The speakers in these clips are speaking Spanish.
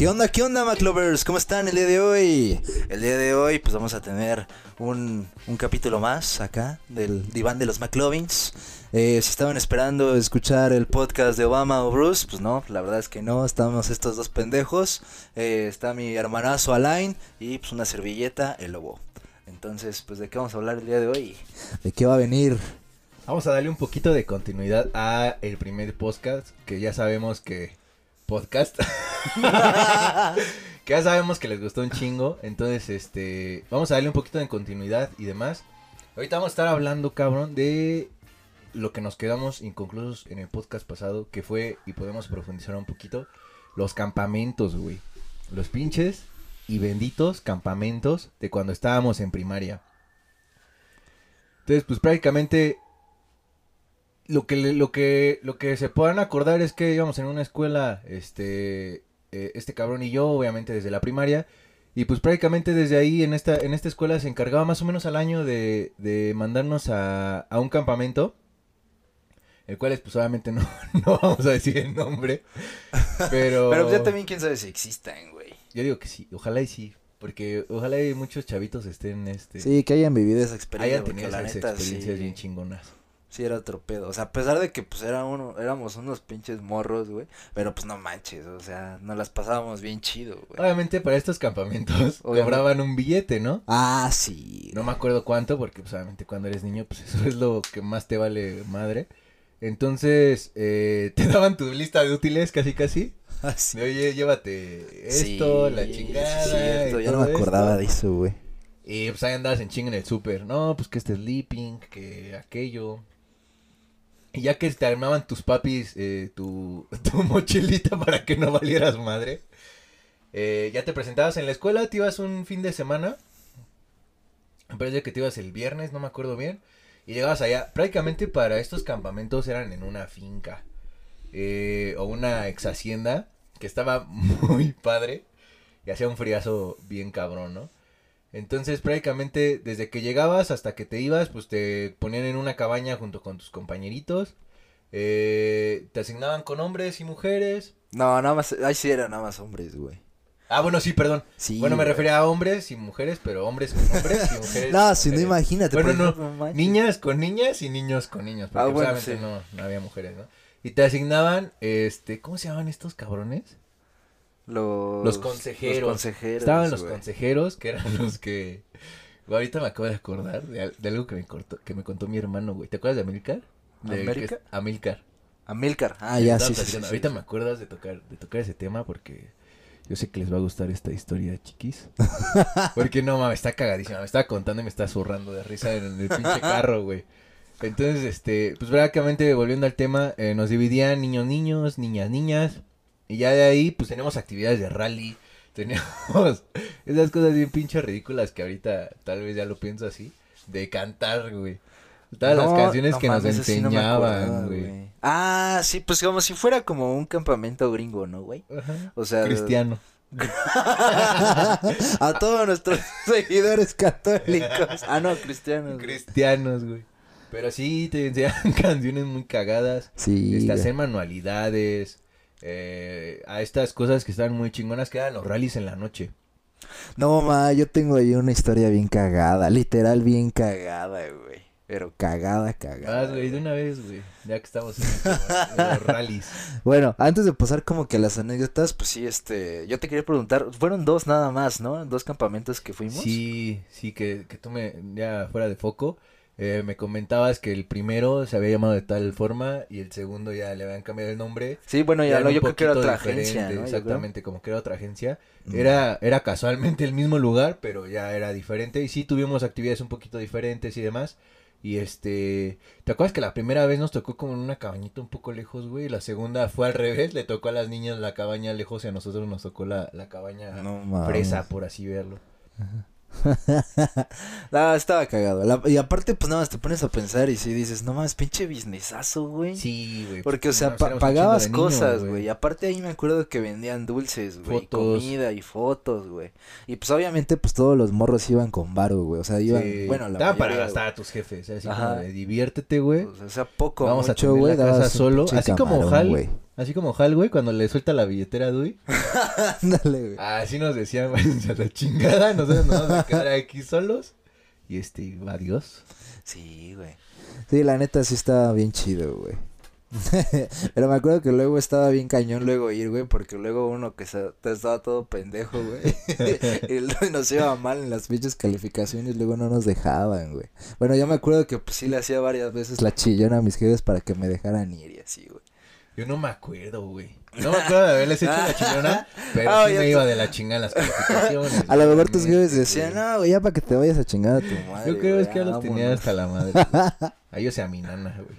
¿Qué onda, qué onda, McLovers? ¿Cómo están el día de hoy? El día de hoy, pues vamos a tener un, un capítulo más acá del diván de los McLovins. Eh, si estaban esperando escuchar el podcast de Obama o Bruce, pues no, la verdad es que no, estamos estos dos pendejos. Eh, está mi hermanazo Alain y pues una servilleta, el lobo. Entonces, pues, ¿de qué vamos a hablar el día de hoy? ¿De qué va a venir? Vamos a darle un poquito de continuidad a el primer podcast, que ya sabemos que podcast. que ya sabemos que les gustó un chingo. Entonces, este. Vamos a darle un poquito de continuidad y demás. Ahorita vamos a estar hablando, cabrón, de lo que nos quedamos inconclusos en el podcast pasado. Que fue, y podemos profundizar un poquito, los campamentos, güey. Los pinches y benditos campamentos de cuando estábamos en primaria. Entonces, pues prácticamente lo que lo que lo que se puedan acordar es que íbamos en una escuela este eh, este cabrón y yo obviamente desde la primaria. Y pues prácticamente desde ahí en esta en esta escuela se encargaba más o menos al año de, de mandarnos a, a un campamento. El cual es pues obviamente no, no vamos a decir el nombre. Pero pero ya también quién sabe si existan güey. Yo digo que sí ojalá y sí porque ojalá y muchos chavitos estén este sí que hayan vivido esa experiencia hayan tenido esas experiencias bien chingonas sí era otro pedo. O sea, a pesar de que pues era uno, éramos unos pinches morros, güey. Pero pues no manches, o sea, nos las pasábamos bien chido, güey. Obviamente para estos campamentos cobraban un billete, ¿no? Ah, sí. No me acuerdo cuánto, porque pues obviamente cuando eres niño, pues eso es lo que más te vale madre. Entonces, eh, te daban tu lista de útiles casi casi. Ah, sí. Oye, llévate esto, la chingada. Sí, ya no me acordaba de eso, güey. Y pues ahí andabas en ching en el súper. No, pues que este sleeping, que aquello. Y ya que te armaban tus papis eh, tu, tu, mochilita para que no valieras madre, eh, ya te presentabas en la escuela, te ibas un fin de semana. Me parece que te ibas el viernes, no me acuerdo bien. Y llegabas allá. Prácticamente para estos campamentos eran en una finca. Eh, o una ex hacienda. Que estaba muy padre. Y hacía un friazo bien cabrón, ¿no? Entonces prácticamente desde que llegabas hasta que te ibas, pues te ponían en una cabaña junto con tus compañeritos. Eh, te asignaban con hombres y mujeres. No, nada más, ahí sí eran nada más hombres, güey. Ah, bueno, sí, perdón. Sí, bueno, me refería a hombres y mujeres, pero hombres con hombres y mujeres. no, si no imagínate. Bueno, no, niñas con niñas y niños con niños, porque ah, bueno, no, no había mujeres, ¿no? Y te asignaban, este, ¿cómo se llaman estos cabrones? Los, consejeros. Estaban los consejeros, que eran los que... ahorita me acabo de acordar de, algo que me, cortó, que me contó mi hermano, güey. ¿Te acuerdas de Amilcar? De, ¿América? Amilcar. Amilcar. Ah, ya, sí, sí, Ahorita me acuerdas de tocar, de tocar ese tema porque yo sé que les va a gustar esta historia, chiquis. porque no, mames, está cagadísima. Me estaba contando y me está zurrando de risa en el pinche carro, güey. Entonces, este, pues prácticamente volviendo al tema, eh, nos dividían niños, niños, niñas, niñas. Y ya de ahí, pues tenemos actividades de rally, tenemos esas cosas bien pinches ridículas que ahorita tal vez ya lo pienso así, de cantar, güey. Todas las canciones que nos enseñaban, güey. ah, sí, pues como si fuera como un campamento gringo, ¿no, güey? O sea, cristiano. a todos nuestros seguidores católicos. Ah, no, cristianos. Cristianos, güey. Pero sí, te enseñan canciones muy cagadas. Sí. Este, hacer manualidades eh, a estas cosas que están muy chingonas que eran los rallies en la noche. No, ma, yo tengo ahí una historia bien cagada, literal bien cagada, güey. Pero cagada, cagada. Ah, güey, de una vez, güey. Ya que estamos en, los rallies. Bueno, antes de pasar como que a las anécdotas, pues sí, este, yo te quería preguntar, fueron dos nada más, ¿no? Dos campamentos que fuimos. Sí, sí, que, que tú me, ya fuera de foco, eh, me comentabas que el primero se había llamado de tal forma y el segundo ya le habían cambiado el nombre. Sí, bueno, ya lo, yo creo que era otra agencia, Exactamente, como que era otra agencia. Era, era casualmente el mismo lugar, pero ya era diferente. Y sí tuvimos actividades un poquito diferentes y demás. Y este, ¿te acuerdas que la primera vez nos tocó como en una cabañita un poco lejos, güey? La segunda fue al revés, le tocó a las niñas la cabaña lejos y a nosotros nos tocó la, la cabaña fresa, por así verlo. Ajá. no, estaba cagado. y aparte, pues nada más te pones a pensar y si dices, no mames, pinche businessazo, güey. Sí, güey. Porque, o sea, pagabas cosas, güey. Y aparte ahí me acuerdo que vendían dulces, güey. Comida y fotos, güey. Y pues obviamente, pues todos los morros iban con varo, güey. O sea, iban, bueno, la Daba para gastar a tus jefes, así como de diviértete, güey. o sea, poco, Vamos mucho, a güey. solo. así como Hal. Así como Hal, güey, cuando le suelta la billetera a Dewey. Ándale, güey. Así nos decían, güey, a la chingada. Nosotros nos vamos a quedar aquí solos. Y este, adiós. Sí, güey. Sí, la neta sí estaba bien chido, güey. Pero me acuerdo que luego estaba bien cañón luego ir, güey, porque luego uno que se- estaba todo pendejo, güey. y nos iba mal en las pinches calificaciones, luego no nos dejaban, güey. Bueno, yo me acuerdo que pues sí le hacía varias veces la chillona a mis jefes para que me dejaran ir y así, güey. Yo no me acuerdo, güey. No me acuerdo de haberles hecho la chingona, pero Ah, sí me iba de la chingada en las calificaciones. A lo mejor tus jefes decían, no, güey, ya para que te vayas a chingar a tu madre. Yo creo güey, es que ya los tenía vámonos". hasta la madre. güey. A ellos y a mi nana, güey.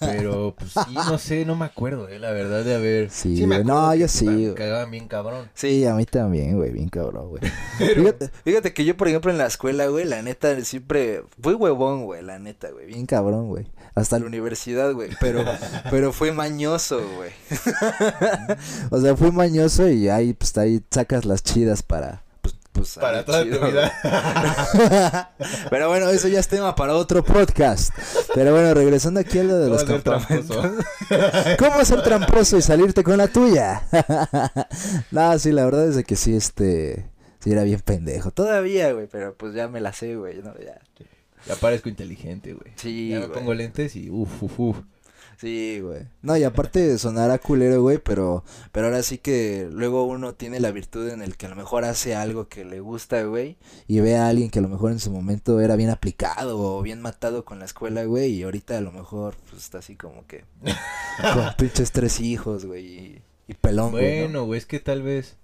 Pero, pues sí, no sé, no me acuerdo, eh, la verdad, de haber. Sí, me güey, no, yo sí, Me cagaban bien cabrón. Sí, a mí también, güey, bien cabrón, güey. Fíjate, fíjate que yo, por ejemplo, en la escuela, güey, la neta, siempre fui huevón, güey, la neta, güey, bien cabrón, güey. Hasta la universidad, güey, pero, pero fui mañoso, güey. o sea, fui mañoso y ahí, pues, ahí sacas las chidas para, pues, pues, Para toda chido, tu vida. Pero bueno, eso ya es tema para otro podcast. Pero bueno, regresando aquí a lo de ¿Cómo los campamentos. ¿Cómo ser tramposo y salirte con la tuya? no, sí, la verdad es que sí, este, sí era bien pendejo. Todavía, güey, pero pues ya me la sé, güey, no, ya. Ya parezco inteligente, güey. Sí, Ya me güey. pongo lentes y uff, uff, uff. Sí, güey. No, y aparte sonará culero, güey, pero, pero ahora sí que luego uno tiene la virtud en el que a lo mejor hace algo que le gusta, güey, y ve a alguien que a lo mejor en su momento era bien aplicado o bien matado con la escuela, güey, y ahorita a lo mejor pues está así como que con pinches tres hijos, güey, y, y pelón, güey. ¿no? Bueno, güey, es que tal vez.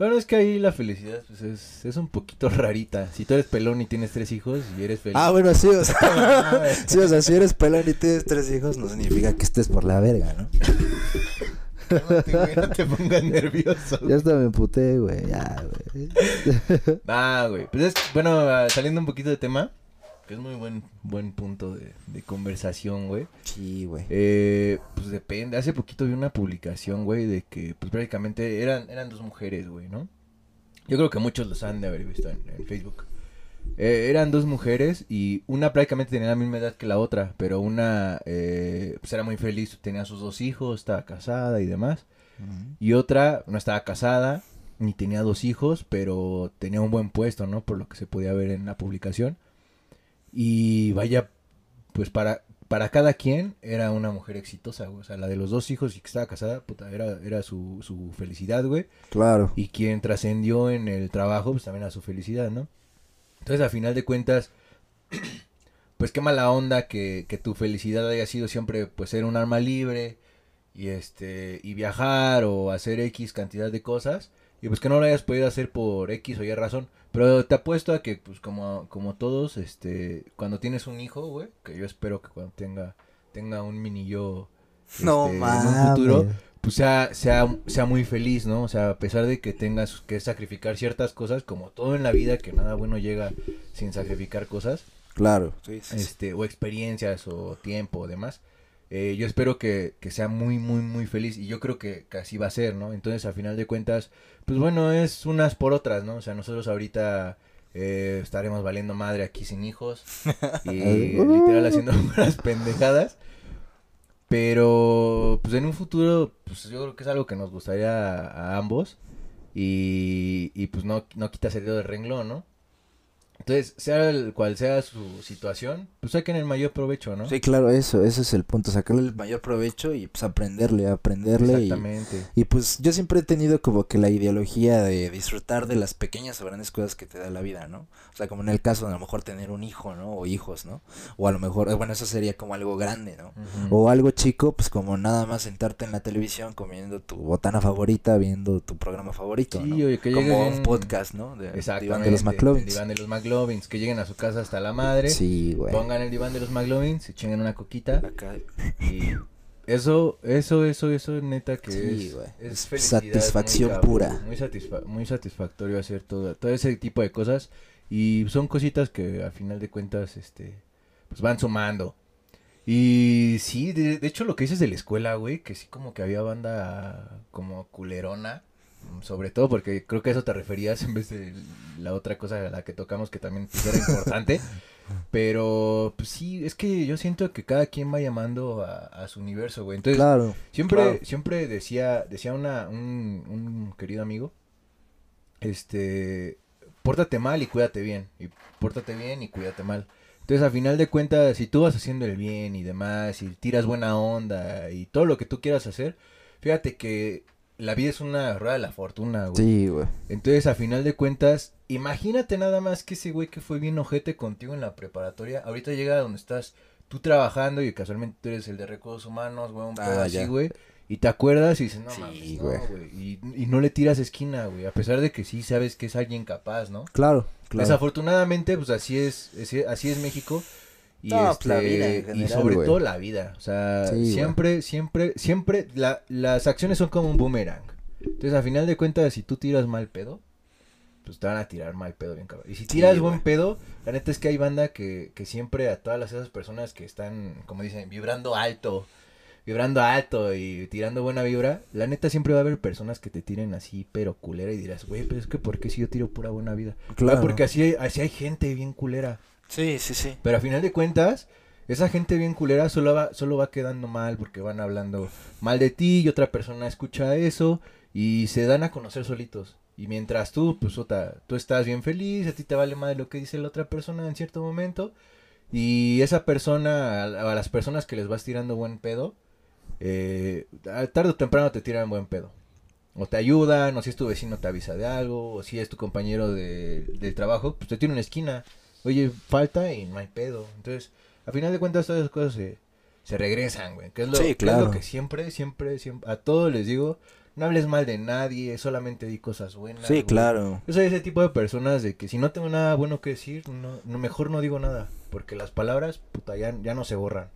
Bueno, es que ahí la felicidad pues, es, es un poquito rarita. Si tú eres pelón y tienes tres hijos y eres feliz. Ah, bueno, sí, o sea, sí, o sea, si eres pelón y tienes tres hijos, no significa que estés por la verga, ¿no? Cálmate, güey, no te pongas nervioso. Ya hasta me emputé, güey, ya, güey. Ah, güey. Pues es, bueno, ah, saliendo un poquito de tema, es muy buen, buen punto de, de conversación, güey. Sí, güey. Eh, pues depende. Hace poquito vi una publicación, güey, de que, pues prácticamente eran, eran dos mujeres, güey, ¿no? Yo creo que muchos los han de haber visto en, en Facebook. Eh, eran dos mujeres y una prácticamente tenía la misma edad que la otra, pero una eh, pues era muy feliz, tenía sus dos hijos, estaba casada y demás. Y otra no estaba casada, ni tenía dos hijos, pero tenía un buen puesto, ¿no? Por lo que se podía ver en la publicación. Y vaya, pues para, para cada quien era una mujer exitosa, güey. O sea, la de los dos hijos y que estaba casada, puta, era, era su, su felicidad, güey. Claro. Y quien trascendió en el trabajo, pues también era su felicidad, ¿no? Entonces, a final de cuentas, pues qué mala onda que, que tu felicidad haya sido siempre, pues, ser un arma libre y este y viajar o hacer X cantidad de cosas y pues que no lo hayas podido hacer por X o Y razón. Pero te apuesto a que, pues, como, como todos, este, cuando tienes un hijo, güey, que yo espero que cuando tenga, tenga un mini yo, No este, en mames. un futuro, pues sea, sea, sea muy feliz, ¿no? O sea, a pesar de que tengas que sacrificar ciertas cosas, como todo en la vida, que nada bueno llega sin sacrificar cosas, Claro. Sí, sí, sí. este, o experiencias, o tiempo, o demás. Eh, yo espero que, que sea muy, muy, muy feliz. Y yo creo que, que así va a ser, ¿no? Entonces, a final de cuentas, pues bueno, es unas por otras, ¿no? O sea, nosotros ahorita eh, estaremos valiendo madre aquí sin hijos. Y literal haciendo unas pendejadas. Pero, pues en un futuro, pues yo creo que es algo que nos gustaría a, a ambos. Y, y pues no, no quita el dedo de renglón, ¿no? Entonces, sea el cual sea su situación, pues saquen el mayor provecho, ¿no? Sí, claro, eso, ese es el punto, sacarle el mayor provecho y pues aprenderle, aprenderle Exactamente. y pues yo siempre he tenido como que la ideología de disfrutar de las pequeñas o grandes cosas que te da la vida, ¿no? O sea, como en el caso de a lo mejor tener un hijo, ¿no? O hijos, ¿no? O a lo mejor, eh, bueno, eso sería como algo grande, ¿no? O algo chico, pues como nada más sentarte en la televisión comiendo tu botana favorita, viendo tu programa favorito, Sí, ¿no? oye, que como un podcast, ¿no? De Exactamente. Diván de los El McLovins. diván de los McLovins, que lleguen a su casa hasta la madre, Sí, güey. pongan el diván de los McLovins, se chinguen una coquita Acá, y eso, eso, eso, eso, neta que Sí, es, güey. es Es felicidad satisfacción muy pura. Muy, satisfa- muy satisfactorio hacer todo, todo ese tipo de cosas y son cositas que al final de cuentas, este, pues van sumando. Y sí, de, de hecho lo que dices de la escuela, güey, que sí como que había banda como culerona, sobre todo porque creo que a eso te referías en vez de la otra cosa a la que tocamos que también pues, era importante. Pero, pues sí, es que yo siento que cada quien va llamando a, a su universo, güey. Entonces, Claro. Siempre, Claro. siempre decía, decía una, un, un querido amigo, este, pórtate mal y cuídate bien, y pórtate bien y cuídate mal. Entonces, a final de cuentas, si tú vas haciendo el bien y demás, y tiras buena onda y todo lo que tú quieras hacer, fíjate que la vida es una rueda de la fortuna, güey. Sí, güey. Entonces, a final de cuentas, imagínate nada más que ese güey que fue bien ojete contigo en la preparatoria, ahorita llega a donde estás tú trabajando y casualmente tú eres el de recursos humanos, güey, un Ah, pedo así, güey. Y te acuerdas y dices, no Sí, mames, no, güey. Y, y no le tiras esquina, güey, a pesar de que sí sabes que es alguien capaz, ¿no? Claro, claro. Desafortunadamente, pues así es, así es México. Y, No, este, pues, la vida en y general, sobre todo la vida. O sea, Sí, siempre, siempre, siempre, la, las acciones son como un boomerang. Entonces, a final de cuentas, si tú tiras mal pedo, pues te van a tirar mal pedo bien cabrón. Y si tiras buen pedo, la neta es que hay banda que, que siempre a todas las, esas personas que están, como dicen, vibrando alto, vibrando alto y tirando buena vibra, la neta siempre va a haber personas que te tiren así, pero culera y dirás, güey, pero es que ¿por qué si yo tiro pura buena vida? Claro. Ah, porque así así hay gente bien culera. Sí, sí, sí. Pero a final de cuentas, esa gente bien culera solo va, solo va quedando mal porque van hablando mal de ti y otra persona escucha eso y se dan a conocer solitos. Y mientras tú, pues, ota, tú estás bien feliz, a ti te vale más lo que dice la otra persona en cierto momento. Y esa persona, a, las personas que les vas tirando buen pedo, eh, tarde o temprano te tiran buen pedo. O te ayudan, o si es tu vecino te avisa de algo, o si es tu compañero de, del trabajo, pues te tiene una esquina. Oye, falta y no hay pedo. Entonces, a final de cuentas todas esas cosas se, se regresan, güey. Que es lo, Sí, que es claro. lo que siempre, siempre, siempre, a todos les digo, no hables mal de nadie, solamente di cosas buenas. Sí, güey. claro. Yo soy ese tipo de personas de que si no tengo nada bueno que decir, no, no- mejor no digo nada. Porque las palabras, puta, ya, ya no se borran.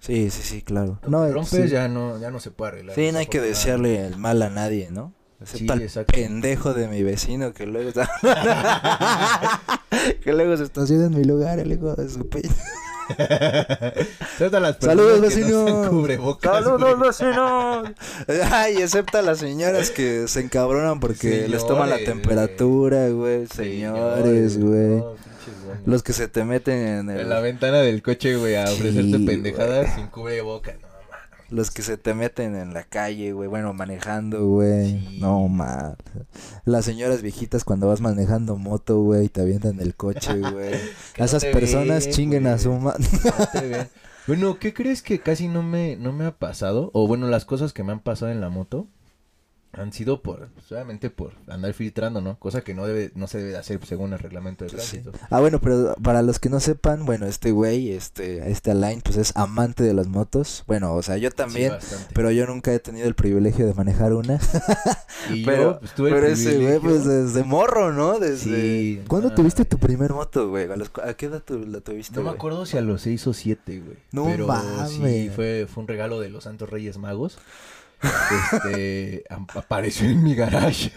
Sí, sí, sí, claro. Lo No, rompes sí. ya no, ya no se puede arreglar. Sí, no hay que desearle el mal a nadie, ¿no? Sí, Excepto al exacto. pendejo de mi vecino que luego está... que luego se estaciona en mi lugar, el hijo de su pe... Excepto a las Saludos, no vecino. Saludos, vecino. Ay, excepto a las señoras que se encabronan porque les toman la temperatura, güey. Señores, güey. no. Los que se te meten en el... En la ventana del coche, güey, a ofrecerte Sí, pendejadas sin cubrebocas. Los que se te meten en la calle, güey, bueno, manejando, güey. Sí. No, mal. Las señoras viejitas cuando vas manejando moto, güey, te avientan el coche, güey. No Esas personas ven, chinguen a su madre. No. Bueno, ¿qué crees que casi no me, no me ha pasado? O bueno, las cosas que me han pasado en la moto han sido por, pues, obviamente por andar filtrando, ¿no? Cosa que no debe, no se debe de hacer según el reglamento de Sí. tránsito. Ah, bueno, pero para los que no sepan, bueno, este güey, este, este Alain, pues es amante de las motos. Bueno, o sea, yo también, Sí, pero yo nunca he tenido el privilegio de manejar una. y pero- yo, pues, tuve el pero ese güey, pues desde morro, ¿no? Desde... Sí, ¿Cuándo ah, tuviste tu primer moto, güey? ¿A, los a qué edad tu- la tuviste, No me acuerdo si a los 6 o 7, güey. No pero sí, fue, fue un regalo de los Santos Reyes Magos. Este, apareció en mi garage.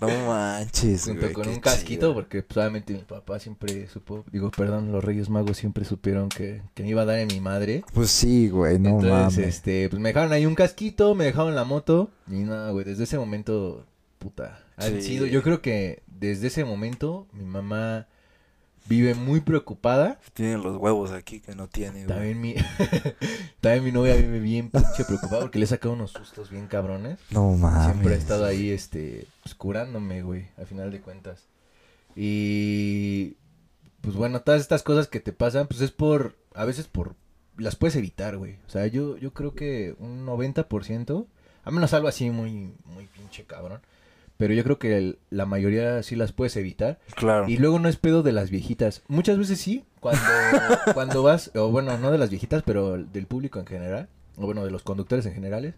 No manches, junto güey, con un casquito, chido. porque pues, obviamente mi papá siempre supo, digo, perdón, los Reyes Magos siempre supieron que, que me iba a dar en mi madre. Pues sí, güey, no Entonces, mames. este, pues me dejaron ahí un casquito, me dejaron la moto. Y nada, güey, desde ese momento, puta, Sí. sido, yo creo que desde ese momento mi mamá vive muy preocupada. Tienen los huevos aquí que no tiene, güey. También mi, también mi novia vive bien pinche preocupada porque le he sacado unos sustos bien cabrones. No mames. Siempre ha estado ahí, este, pues, curándome, güey, al final de cuentas. Y, pues bueno, todas estas cosas que te pasan, pues es por, a veces por, las puedes evitar, güey. O sea, yo, yo creo que un 90%, a menos algo así muy, muy pinche cabrón. Pero yo creo que el- la mayoría sí las puedes evitar. Claro. Y luego no es pedo de las viejitas. Muchas veces sí, cuando, cuando vas, o bueno, no de las viejitas, pero del público en general, o bueno, de los conductores en generales.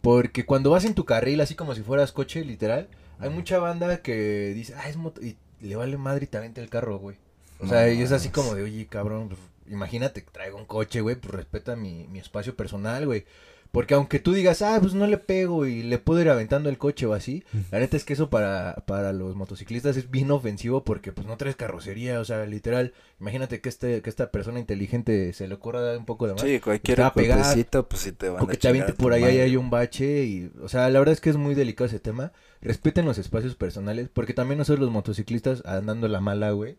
Porque cuando vas en tu carril, así como si fueras coche, literal, hay mucha banda que dice, ah, es moto, y le vale madre y te avienta el carro, güey. O sea, No y es así como de, oye, cabrón, pues, imagínate que traigo un coche, güey, pues respeta mi, mi espacio personal, güey. Porque aunque tú digas, ah, pues no le pego y le puedo ir aventando el coche o así, la neta es que eso para, para los motociclistas es bien ofensivo porque pues no traes carrocería, o sea, literal, imagínate que este que esta persona inteligente se le ocurra dar un poco de más. Sí, cualquier te va a pegar, golpecito, pues sí te van o que a te aviente a por ahí, ahí hay un bache y, o sea, la verdad es que es muy delicado ese tema. Respeten los espacios personales, porque también nosotros los motociclistas andando la mala, güey,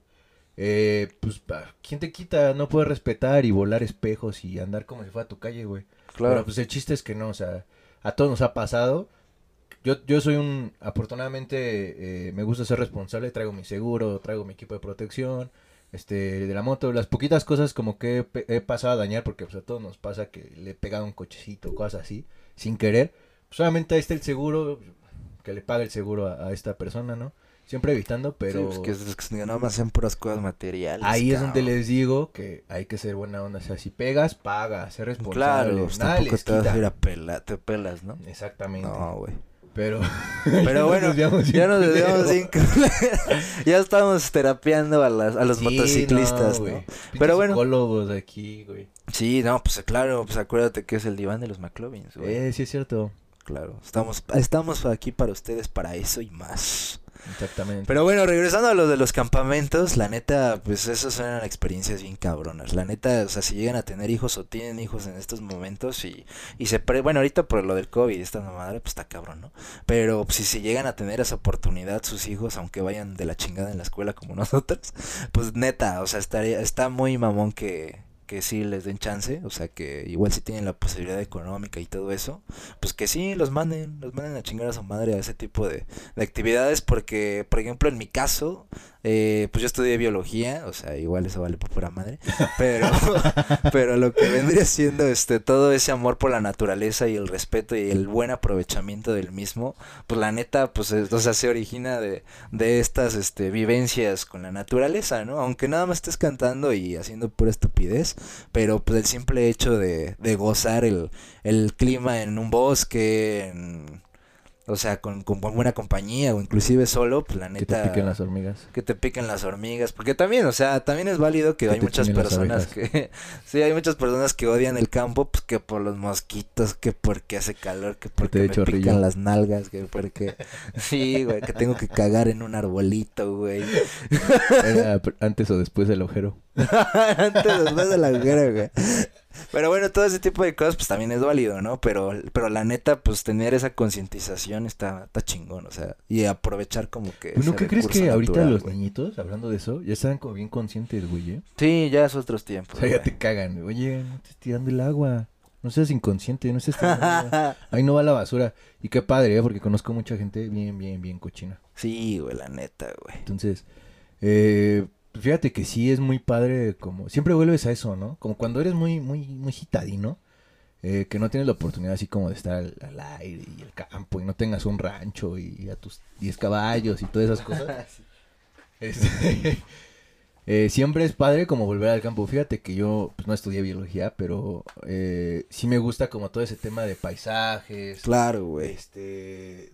eh, pues, pa- ¿quién te quita? No puedes respetar y volar espejos y andar como si fuera tu calle, güey. Pero pues el chiste es que no, o sea, a todos nos ha pasado. Yo, yo soy un, afortunadamente, eh, me gusta ser responsable, traigo mi seguro, traigo mi equipo de protección, este, de la moto, las poquitas cosas como que he pasado a dañar, porque pues a todos nos pasa que le he pegado un cochecito, cosas así, sin querer. Pues, solamente ahí está el seguro, que le pague el seguro a, a esta persona, ¿no? Siempre evitando, pero... Sí, pues que, es- que nada más sean puras cosas materiales. Ahí es donde les digo que hay que ser buena onda. O sea, si pegas, paga, ser responsable. Claro, pues tampoco te vas a ir a pelar, te pelas, ¿no? Exactamente. No, güey. Pero, Pero bueno, desviamos ya nos desviamos sin Ya estamos terapeando a, las, a los Sí, motociclistas, no, ¿no? güey. Pero bueno. psicólogos aquí, güey. Sí, no, pues claro, pues acuérdate que es el diván de los McLovins, güey. Eh, sí es cierto. Claro, estamos, estamos aquí para ustedes, para eso y más. Exactamente. Pero bueno, regresando a lo de los campamentos, la neta, pues esas son experiencias bien cabronas. La neta, o sea, si llegan a tener hijos o tienen hijos en estos momentos y, y se... Pre bueno, ahorita por lo del COVID, esta madre, pues está cabrón, ¿no? Pero si se llegan a tener esa oportunidad sus hijos, aunque vayan de la chingada en la escuela como nosotros, pues neta, o sea, estaría, está muy mamón que, que sí les den chance, o sea, que igual si tienen la posibilidad económica y todo eso, pues que sí los manden, los manden a chingar a su madre a ese tipo de, de actividades porque, por ejemplo, en mi caso, eh, pues yo estudié biología, o sea, igual eso vale por pura madre, pero, pero lo que vendría siendo este todo ese amor por la naturaleza y el respeto y el buen aprovechamiento del mismo, pues la neta, pues, es- o sea, se origina de, de estas este, vivencias con la naturaleza, ¿no? Aunque nada más estés cantando y haciendo pura estupidez, pero pues el simple hecho de, de gozar el, el clima en un bosque, en- o sea, con, con buena compañía o inclusive solo, pues la que te neta... piquen las hormigas. Que te piquen las hormigas, porque también, o sea, también es válido que, Que hay muchas personas que, sí, hay muchas personas que odian el campo, pues que por los mosquitos, que porque hace calor, que porque me chorrillo. pican las nalgas, que porque, sí, güey, que tengo que cagar en un arbolito, güey, Era antes o después del agujero. Antes después de la hoguera, güey. Pero bueno, todo ese tipo de cosas, pues también es válido, ¿no? Pero, pero la neta, pues tener esa concientización está, está chingón, o sea, y aprovechar como que. Ese ¿qué crees que ahorita los güey. niñitos, hablando de eso, ya están como bien conscientes, güey, eh? Sí, ya es otros tiempos. O sea, ya güey. te cagan. Oye, no estés tirando el agua. No seas inconsciente, no agua. Ahí no va la basura. Y qué padre, ¿eh? Porque conozco mucha gente bien, bien, bien cochina. Sí, güey, la neta, güey. Entonces, eh, fíjate que sí es muy padre como... Siempre vuelves a eso, ¿no? Como cuando eres muy, muy, muy gitadino. eh, que no tienes la oportunidad así como de estar al, al aire y el campo y no tengas un rancho y a tus 10 caballos y todas esas cosas. Este, eh, siempre es padre como volver al campo. Fíjate que yo pues, no estudié biología, pero eh, sí me gusta como todo ese tema de paisajes, Claro, güey. este,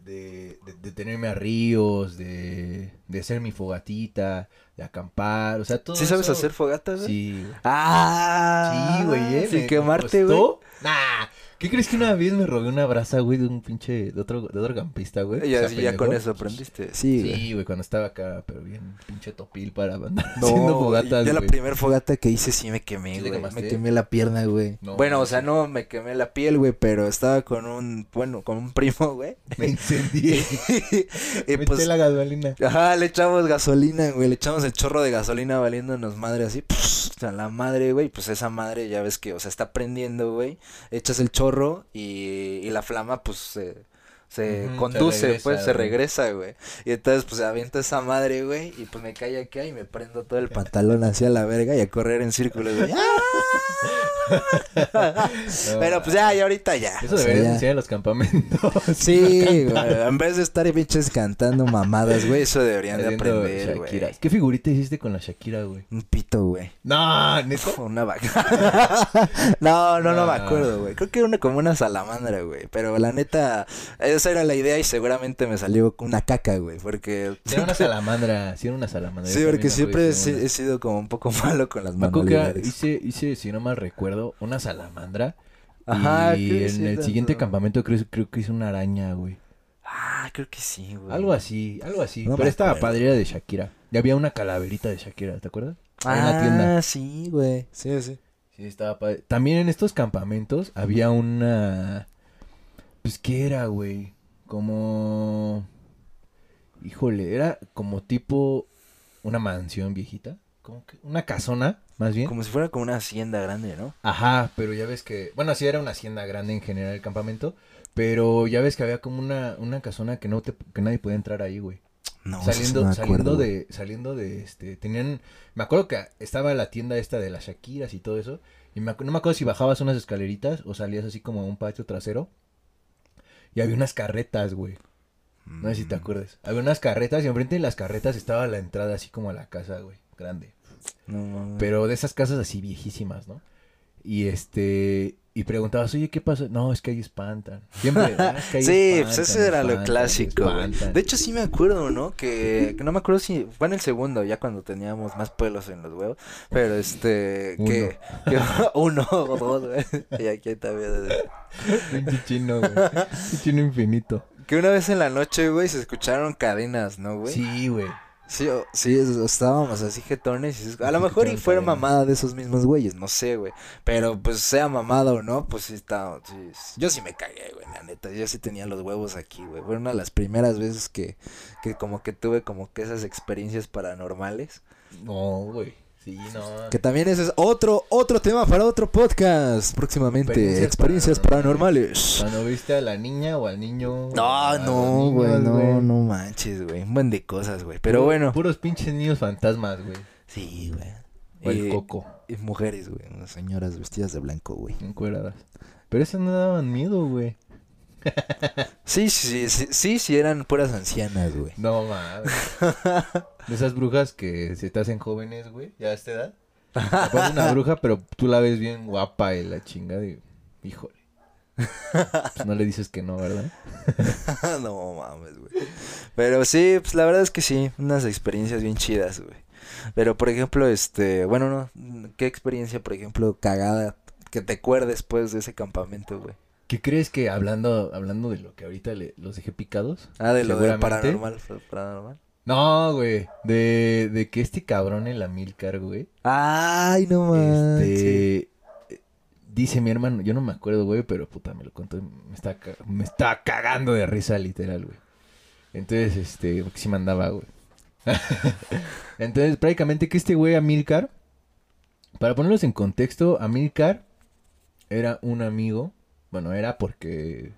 de, de, de tenerme a ríos, de, de hacer mi fogatita, de acampar, o sea, todo ¿Sí sabes hacer fogatas? Sí. Ah, Sí, güey, eh. Sin me- quemarte, güey. Nah. ¿Qué crees que una vez me robé una brasa, güey, de un pinche, de otro, de otro campista, güey? Ya, O sea, ya con eso aprendiste. Sí, güey. Sí, güey, cuando estaba acá, pero bien pinche topil para andar No, haciendo güey, fogatas, yo la primera fogata que hice sí me quemé, ¿Sí te güey. me quemé la pierna, güey. No, bueno, o sea, no me quemé la piel, güey, pero estaba con un, bueno, con un primo, güey. Me incendié. y Metí pues, la gasolina. ajá, le echamos gasolina, güey, le echamos el chorro de gasolina valiéndonos madre así, o sea, la madre, güey, pues esa madre ya ves que, o sea, está prendiendo, güey, echas el chorro y, y la flama, pues, se, se conduce, regresa, pues, se regresa, güey, y entonces, pues, se avienta esa madre, güey, y pues me cae acá y me prendo todo el pantalón hacia la verga y a correr en círculos, güey, pero pues ya, y ahorita ya, Eso o sea, enseñar en los campamentos. Sí, güey, en vez de estar pinches cantando mamadas, güey, eso deberían de aprender, Shakira. güey. ¿Qué figurita hiciste con la Shakira, güey? Un pito, güey. No, ¿neto? Una vaca. no, no, no me acuerdo, güey. Creo que era una, como una salamandra, güey. Pero la neta, esa era la idea y seguramente me salió una caca, güey. Porque. Sí, era una salamandra, sí era una salamandra. Sí, porque siempre he, sido como un poco malo con las manualidades. hice, hice, si no mal recuerdo, una salamandra. Ajá, y en el siguiente campamento creo, creo que hice una araña, güey. Ah, creo que sí, güey. Algo así, algo así. No Pero estaba acuerdo. padre, era de Shakira. Y había una calaverita de Shakira, ¿te acuerdas? Ah, en la tienda. sí, güey. Sí, sí. Sí, estaba padre. También en estos campamentos había una... Pues, ¿qué era, güey? Como... Híjole, era como tipo una mansión viejita. Como que una casona, más bien. Como si fuera como una hacienda grande, ¿no? Ajá, pero ya ves que, bueno, sí era una hacienda grande en general el campamento, pero ya ves que había como una, una casona que no te, que nadie podía entrar ahí, güey. No, saliendo, acuerdo, saliendo de, saliendo de este, tenían, me acuerdo que estaba la tienda esta de las Shakiras y todo eso, y me, no me acuerdo si bajabas unas escaleritas o salías así como a un patio trasero, y había unas carretas, güey, no sé si te Mm, acuerdas, había unas carretas y enfrente de las carretas estaba la entrada así como a la casa, güey, grande. No. Pero de esas casas así viejísimas, ¿no? Y este. Y preguntabas, oye, ¿qué pasa? No, es que ahí espantan. Siempre. "Ah, es que ahí Sí, pues espantan, eso era lo clásico, güey. espantan". De hecho, sí me acuerdo, ¿no? Que, que no me acuerdo si fue en el segundo, ya cuando teníamos más pelos en los huevos. Pero este, que, que uno o dos, güey. Y aquí también. Pinche chino, güey. Chino infinito. Que una vez en la noche, güey, se escucharon cadenas, ¿no, güey? Sí, güey. Sí, o- sí, es- estábamos así jetones. a lo mejor y fuera mamada de esos mismos güeyes, no sé, güey. Pero pues sea mamada o no, pues sí está. sí, yo sí me cagué, güey, la neta. Yo sí tenía los huevos aquí, güey. Fue una de las primeras veces que, que como que tuve como que esas experiencias paranormales. No, güey. Sí, no. Que también ese es otro, otro tema para otro podcast próximamente. Experiencias Experiencias, paranormales. Cuando viste a la niña o al niño. No, no, güey, no, no manches, güey. Un buen de cosas, güey. Pero Puro- bueno. Puros pinches niños fantasmas, güey. Sí, güey. O el Y- coco. Y mujeres, güey. Unas señoras vestidas de blanco, güey. Encueradas. Pero esas no daban miedo, güey. Sí, sí, sí, sí, sí, eran puras ancianas, güey. No mames. De esas brujas que se te hacen jóvenes, güey, ya a esta edad. Capaz una bruja, pero tú la ves bien guapa y la chingada y... Híjole. Pues no le dices que no, ¿verdad? no mames, güey. Pero sí, pues la verdad es que sí, unas experiencias bien chidas, güey. Pero por ejemplo, este, bueno, no, ¿qué experiencia, por ejemplo, cagada que te acuerdes pues de ese campamento, güey? ¿Qué crees que hablando hablando de lo que ahorita le- los dejé picados? Ah, de lo de paranormal, fue paranormal. No, güey. De, de que este cabrón en la Milcar, güey. Ay, no mames. Este. Dice mi hermano, yo no me acuerdo, güey, pero puta, me lo contó. Me está, me está cagando de risa, literal, güey. Entonces, este, porque sí mandaba, güey. Entonces, prácticamente que este güey, Amilcar, para ponerlos en contexto, Amilcar era un amigo. Bueno, era porque,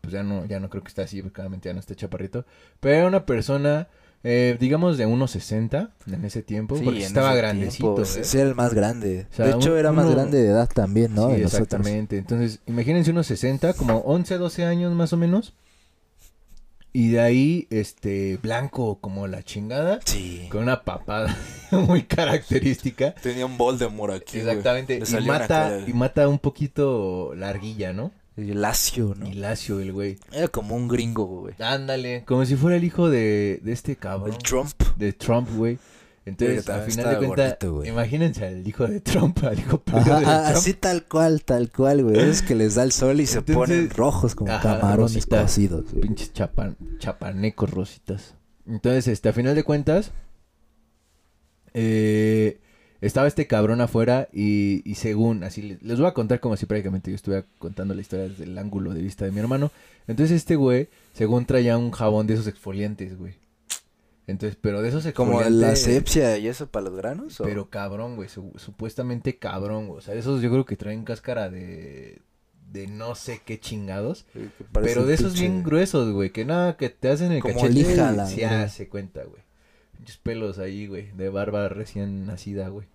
pues ya no, ya no creo que está así, claramente ya no está chaparrito. Pero era una persona, eh, digamos, de 1.60 en ese tiempo, Sí, porque estaba grandecito. tiempo, ¿eh? Sí, era el más grande. O sea, de hecho, un- era más uno- grande de edad también, ¿no? Sí, De nosotros. exactamente. Entonces, imagínense unos 60, como 11, 12 años más o menos. Y de ahí, este, blanco como la chingada, Sí. con una papada muy característica. Tenía un Voldemort aquí. Exactamente. Y mata, y mata un poquito larguilla, ¿no? Lacio, ¿no? Y lacio el güey. Era como un gringo, güey. Ándale, como si fuera el hijo de, de este cabrón. El Trump. De Trump, güey. Entonces, Pero al también final de cuentas, imagínense al hijo de Trump, al hijo Ajá, de ah, Trump. así tal cual, tal cual, güey. Es que les da el sol y se ponen rojos como ajá, camarones rositas, cocidos. güey. Pinches chapan, chapanecos rositas. Entonces, este, a final de cuentas, eh, estaba este cabrón afuera y, y según, así, les, les voy a contar como si prácticamente yo estuviera contando la historia desde el ángulo de vista de mi hermano. Entonces, este güey, según traía un jabón de esos exfoliantes, güey. Entonces, pero de esos Como exfoliantes... la asepsia y eso para los granos. ¿o? Pero cabrón, güey, su- supuestamente cabrón, güey. O sea, esos yo creo que traen cáscara de... De no sé qué chingados. Sí, Pero de esos bien gruesos, güey, que nada, que te hacen el Como cachete se hace cuenta, güey. Muchos pelos ahí, güey, de barba recién nacida, güey.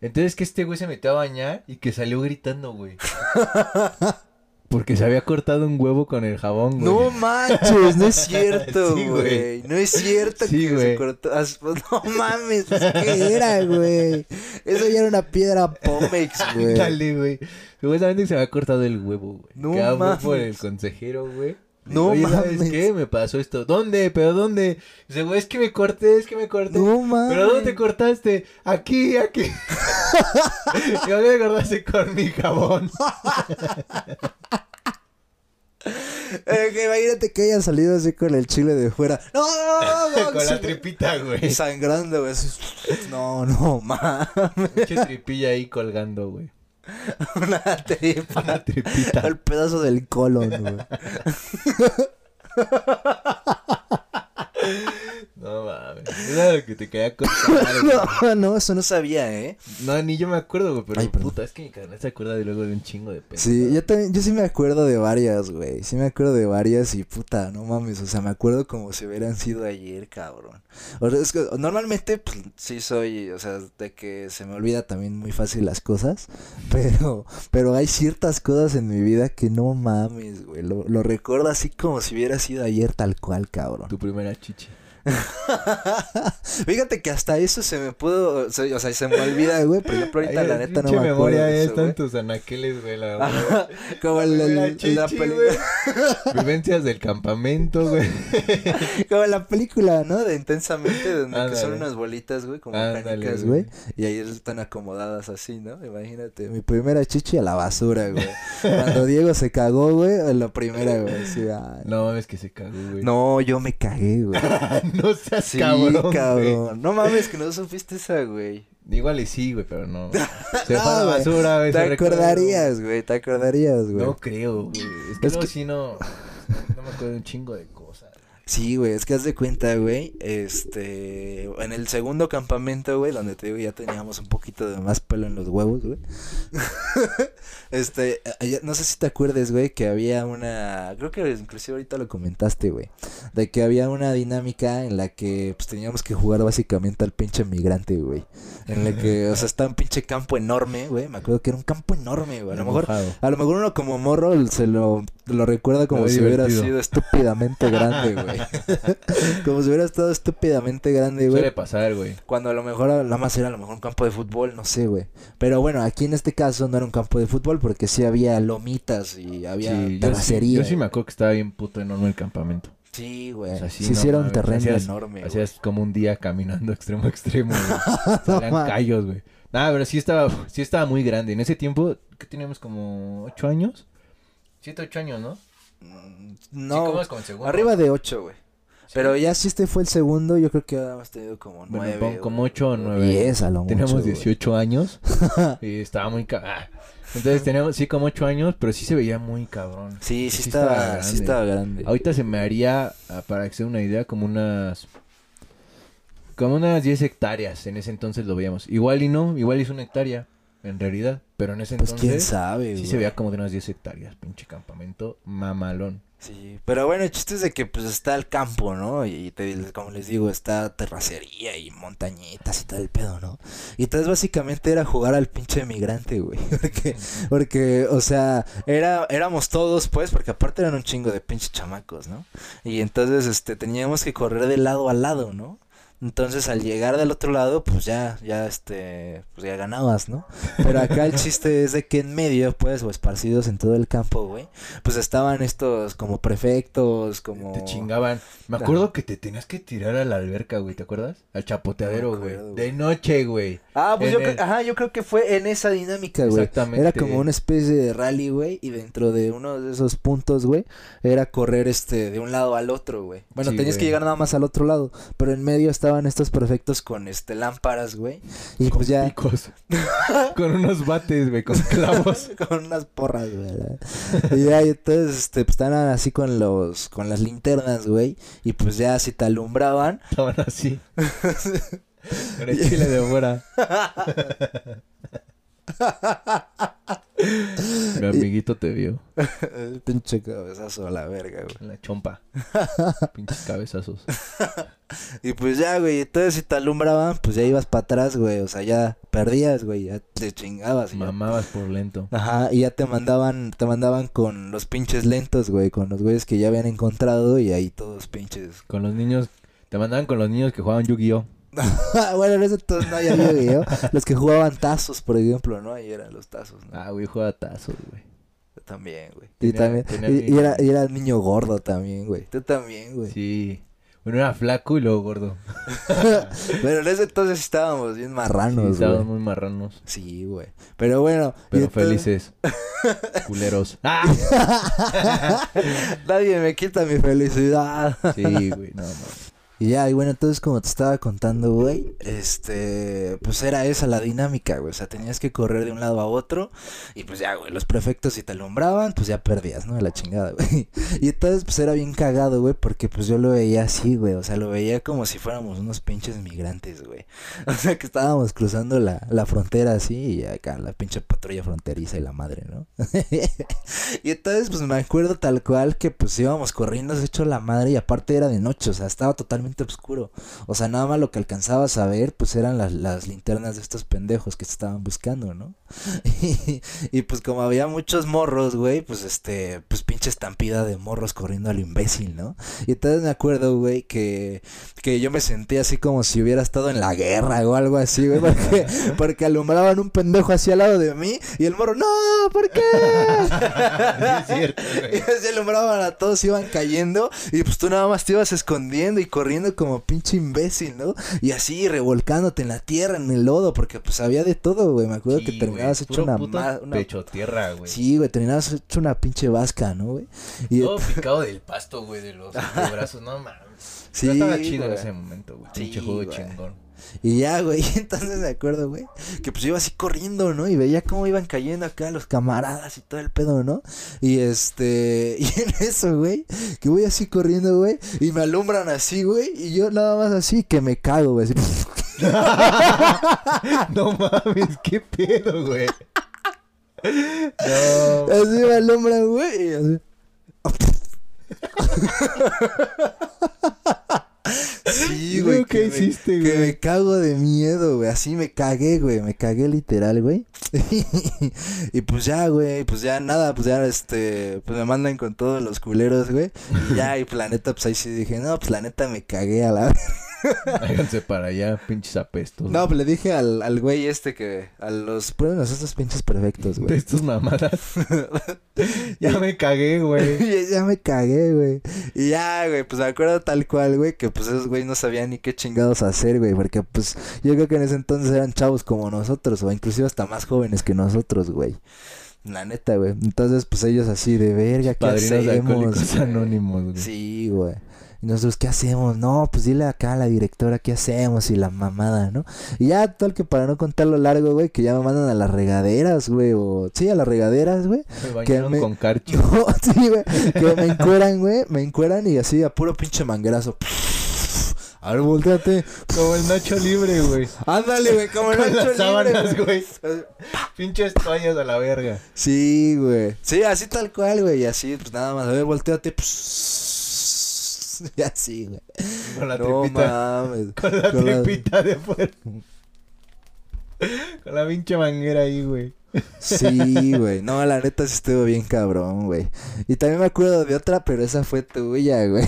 Entonces que este güey se metió a bañar y que salió gritando, güey. Porque se había cortado un huevo con el jabón, güey. No manches, no es cierto, Sí, güey. No es cierto Sí, que güey. se cortó. No mames, pues, ¿qué era, güey? Eso ya era una piedra Pomex, güey. Dale, güey. Supuestamente se había cortado el huevo, güey. No Que habló por el consejero, güey. No Oye, ¿sabes mames. qué? Me pasó esto. ¿Dónde? ¿Pero dónde? Dice, güey, es que me corté, es que me corté. No mames. ¿Pero dónde te cortaste? Aquí, aquí. ¿Y dónde me cortaste con mi jabón? Eh, que imagínate que haya salido así con el chile de fuera. No, no, no, no, con la tripita, güey. sangrando, güey. No, no, mames. Mucha tripilla ahí colgando, güey. Una tripa. Una tripita. El pedazo del colon, güey. No mames. Era lo que te quería contar. No, no, eso no sabía, ¿eh? No, ni yo me acuerdo, güey, pero Ay, puta, es que mi carnal se acuerda de luego de un chingo de pedo. Sí, yo también, yo sí me acuerdo de varias, güey. Sí me acuerdo de varias y puta, no mames. O sea, me acuerdo como si hubieran sido ayer, cabrón. O sea, es que normalmente, pues, sí soy, o sea, de que se me olvida también muy fácil las cosas. Pero, pero hay ciertas cosas en mi vida que no mames, güey. Lo, lo recuerdo así como si hubiera sido ayer tal cual, cabrón. Tu primera chichi. Fíjate que hasta eso se me pudo, o sea, o sea, se me olvida, güey. Por ejemplo, ahorita Ay, la neta no me acuerdo memoria de eso, están tus anaqueles, güey, la. Ajá, Como la chichi, peli- güey. Vivencias del campamento, güey. Como la película, ¿no? De Intensamente, donde que son unas bolitas, güey, como canicas, güey. Y ahí están acomodadas así, ¿no? Imagínate, mi primera chichi a la basura, güey. Cuando Diego se cagó, güey, la primera, güey. así, ay. No mames que se cagó, güey. No, yo me cagué, güey. no seas Sí, cabrón, cabrón. güey. No mames, que no supiste esa, güey. Igual y sí, güey, pero no. Se No, fue a la basura, güey. Te acordarías, güey, te acordarías, güey. No creo, güey. Es que Es no, que- sí no. No me acuerdo un chingo de. Sí, güey, es que haz de cuenta, güey, este, en el segundo campamento, güey, donde te digo ya teníamos un poquito de más pelo en los huevos, güey. este, no sé si te acuerdes, güey, que había una, creo que inclusive ahorita lo comentaste, güey, de que había una dinámica en la que, pues, teníamos que jugar básicamente al pinche migrante, güey. En la que, o sea, está un pinche campo enorme, güey, me acuerdo que era un campo enorme, güey, a lo mejor a lo mejor uno como morro se lo, lo recuerda como si hubiera sido estúpidamente grande, güey. como si hubiera estado estúpidamente grande, güey. Suele pasar, güey. Cuando a lo mejor nada más era a lo mejor un campo de fútbol, no sé, güey. Pero bueno, aquí en este caso no era un campo de fútbol porque sí había lomitas y había Sí, yo, sí, terracería. yo sí me acuerdo que estaba bien puto enorme el campamento. Sí, güey. O sea, sí, no sí era un terreno hacías- enorme, güey. Hacías como un día caminando extremo a extremo, güey. Salían callos, güey. Nada, pero sí estaba, sí estaba muy grande. En ese tiempo, ¿qué teníamos? ¿Como ocho años? Siete, ocho años, ¿no? Mm, Sí, No, ¿cómo es como el segundo? arriba de ocho, güey. Sí. Pero ya si este fue el segundo, yo creo que habíamos tenido como Bueno, nueve. pon como ocho o nueve. Diez a lo Teníamos mucho, güey. 18 años y estaba muy ca- ah. Entonces teníamos, sí, como 8 años, pero sí se veía muy cabrón. Sí, sí, Sí estaba, estaba sí estaba grande. Ahorita se me haría, ah, para que sea una idea, como unas... Como unas 10 hectáreas, en ese entonces lo veíamos. Igual y no, igual es una hectárea, en realidad. Pero en ese Pues quién entonces sabe, sí güey. se veía como de unas 10 hectáreas, pinche campamento mamalón. Sí, pero bueno, el chiste es de que pues está el campo, ¿no? Y te- como les digo, está terracería y montañitas y todo el pedo, ¿no? Y entonces básicamente era jugar al pinche migrante, güey. Porque, porque, o sea, era, éramos todos, pues, porque aparte eran un chingo de pinches chamacos, ¿no? Y entonces, este, teníamos que correr de lado a lado, ¿no? Entonces al llegar del otro lado, pues ya, ya, este, pues ya ganabas, ¿no? Pero acá el chiste es de que en medio, pues, o esparcidos en todo el campo, güey, pues estaban estos como prefectos, como... Te chingaban. Me Ajá. acuerdo que te tenías que tirar a la alberca, güey, ¿te acuerdas? Al chapoteadero, güey. de noche, güey. Ah, pues En yo, el- creo, ajá, yo creo que fue en esa dinámica, güey. Exactamente. Era como una especie de rally, güey, y dentro de uno de esos puntos, güey, era correr este de un lado al otro, güey. Bueno, Sí, tenías que llegar nada más al otro lado, pero en medio estos prefectos con este lámparas, güey, y con pues ya picos. con unos bates, güey, con clavos. con unas porras, güey. Y ya y entonces este pues estaban así con los con las linternas, güey, y pues ya si te alumbraban, Estaban así. Con el chile de fuera. Mi amiguito te vio. el pinche cabezazo a la verga, güey. La chompa. Pinches cabezazos. Y pues ya, güey, entonces si te alumbraban, pues ya ibas para atrás, güey, o sea, ya perdías, güey, ya te chingabas. ya- Mamabas por lento. Ajá, y ya te mandaban, te mandaban con los pinches lentos, güey, con los güeyes que ya habían encontrado y ahí todos pinches. Con los niños. Te mandaban con los niños que jugaban Yu-Gi-Oh! bueno, en ese entonces no había Yu-Gi-Oh! Los que jugaban tazos, por ejemplo, ¿no? Ahí eran los tazos, ¿no? Ah, güey, juega tazos, güey. Yo también, güey. Y también, y, era, y era niño gordo también, güey. Tú también, güey. Sí. Bueno, era flaco y luego gordo. Pero en ese entonces estábamos bien Sí, marranos, estábamos güey. muy marranos. Sí, güey. Pero bueno. Pero entonces- felices. Culeros. ¡Ah! Nadie me quita mi felicidad. Sí, güey, no. Y ya, y bueno, entonces como te estaba contando, güey, este, pues era esa la dinámica, güey. O sea, tenías que correr de un lado a otro. Y pues ya, güey, los prefectos si te alumbraban, pues ya perdías, ¿no? La chingada, güey. Y entonces, pues era bien cagado, güey, porque pues yo lo veía así, güey. O sea, lo veía como si fuéramos unos pinches migrantes, güey. O sea, que estábamos cruzando la, la frontera así y acá la pinche patrulla fronteriza y la madre, ¿no? y entonces, pues me acuerdo tal cual que pues íbamos corriendo, se hecho la madre y aparte era de noche, o sea, estaba totalmente oscuro. O sea, nada más lo que alcanzabas a ver, pues eran las, las linternas de estos pendejos que te estaban buscando, ¿no? y, pues como había muchos morros, güey, pues este, pues pinche estampida de morros corriendo al imbécil, ¿no? Y entonces me acuerdo, güey, que, que yo me sentía así como si hubiera estado en la guerra o algo así, güey, porque, porque alumbraban un pendejo así al lado de mí y el morro, no, ¿por qué? es cierto, güey. Y así alumbraban a todos, iban cayendo y pues tú nada más te ibas escondiendo y corriendo como pinche imbécil, ¿no? Y así revolcándote en la tierra, en el lodo, porque pues había de todo, güey. Me acuerdo Sí, que güey, terminabas hecho una, una- Pecho tierra, güey. Sí, güey, terminabas hecho una pinche vasca, ¿no, güey? Y Todo picado del pasto, güey, de los brazos, no mames. Sí, estaba chido en ese momento, güey. Sí, Pinche juego güey. chingón. Y ya, güey, entonces me acuerdo, güey, que pues iba así corriendo, ¿no? Y veía cómo iban cayendo acá los camaradas y todo el pedo, ¿no? Y este, y en eso, güey, que voy así corriendo, güey, y me alumbran así, güey, y yo nada más así que me cago, güey, así, no mames, qué pedo, güey. No. así me alumbran, güey, y así. Sí, güey. ¿qué que me- hiciste, Que güey? me cago de miedo, güey. Así me cagué, güey. Me cagué literal, güey. y pues ya, güey. Pues ya nada, pues ya este. Pues me mandan con todos los culeros, güey. Y ya, y planeta, pues ahí sí dije, no, pues la neta me cagué a la. Háganse para allá, pinches apestos. no, pues le dije al, al güey este que. A los. Pruébenos estos pinches perfectos, De güey. estos mamadas. ya me cagué, güey. Ya me cagué, güey. Y ya, güey, pues me acuerdo tal cual, güey, que pues esos güey no sabían ni qué chingados hacer, güey, porque pues yo creo que en ese entonces eran chavos como nosotros, o inclusive hasta más jóvenes que nosotros, güey. La neta, güey. Entonces, pues ellos así de verga, ¿qué Padrinos de hacemos? alcohólicos güey? anónimos, güey. Sí, güey. Y nosotros, ¿qué hacemos? No, pues dile acá a la directora qué hacemos y la mamada, ¿no? Y ya, tal que para no contarlo largo, güey, que ya me mandan a las regaderas, güey, o... Sí, a las regaderas, güey. Me Que me- con carcho. No, sí, güey. Que me encueran, güey. Me encueran y así a puro pinche manguerazo. A ver, volteate. Como el Nacho libre, güey. Ándale, güey, como el Nacho las Libre, sábanas, güey. güey. Pinches toallas a la verga. Sí, güey. Sí, así tal cual, güey. Y así, pues nada más. A ver, volteate. Y así, güey. Con la No tripita. mames. Con la Con la- tripita de. Con la pinche manguera ahí, güey. Sí, güey. No, la neta sí estuvo bien cabrón, güey. Y también me acuerdo de otra, pero esa fue tuya, güey.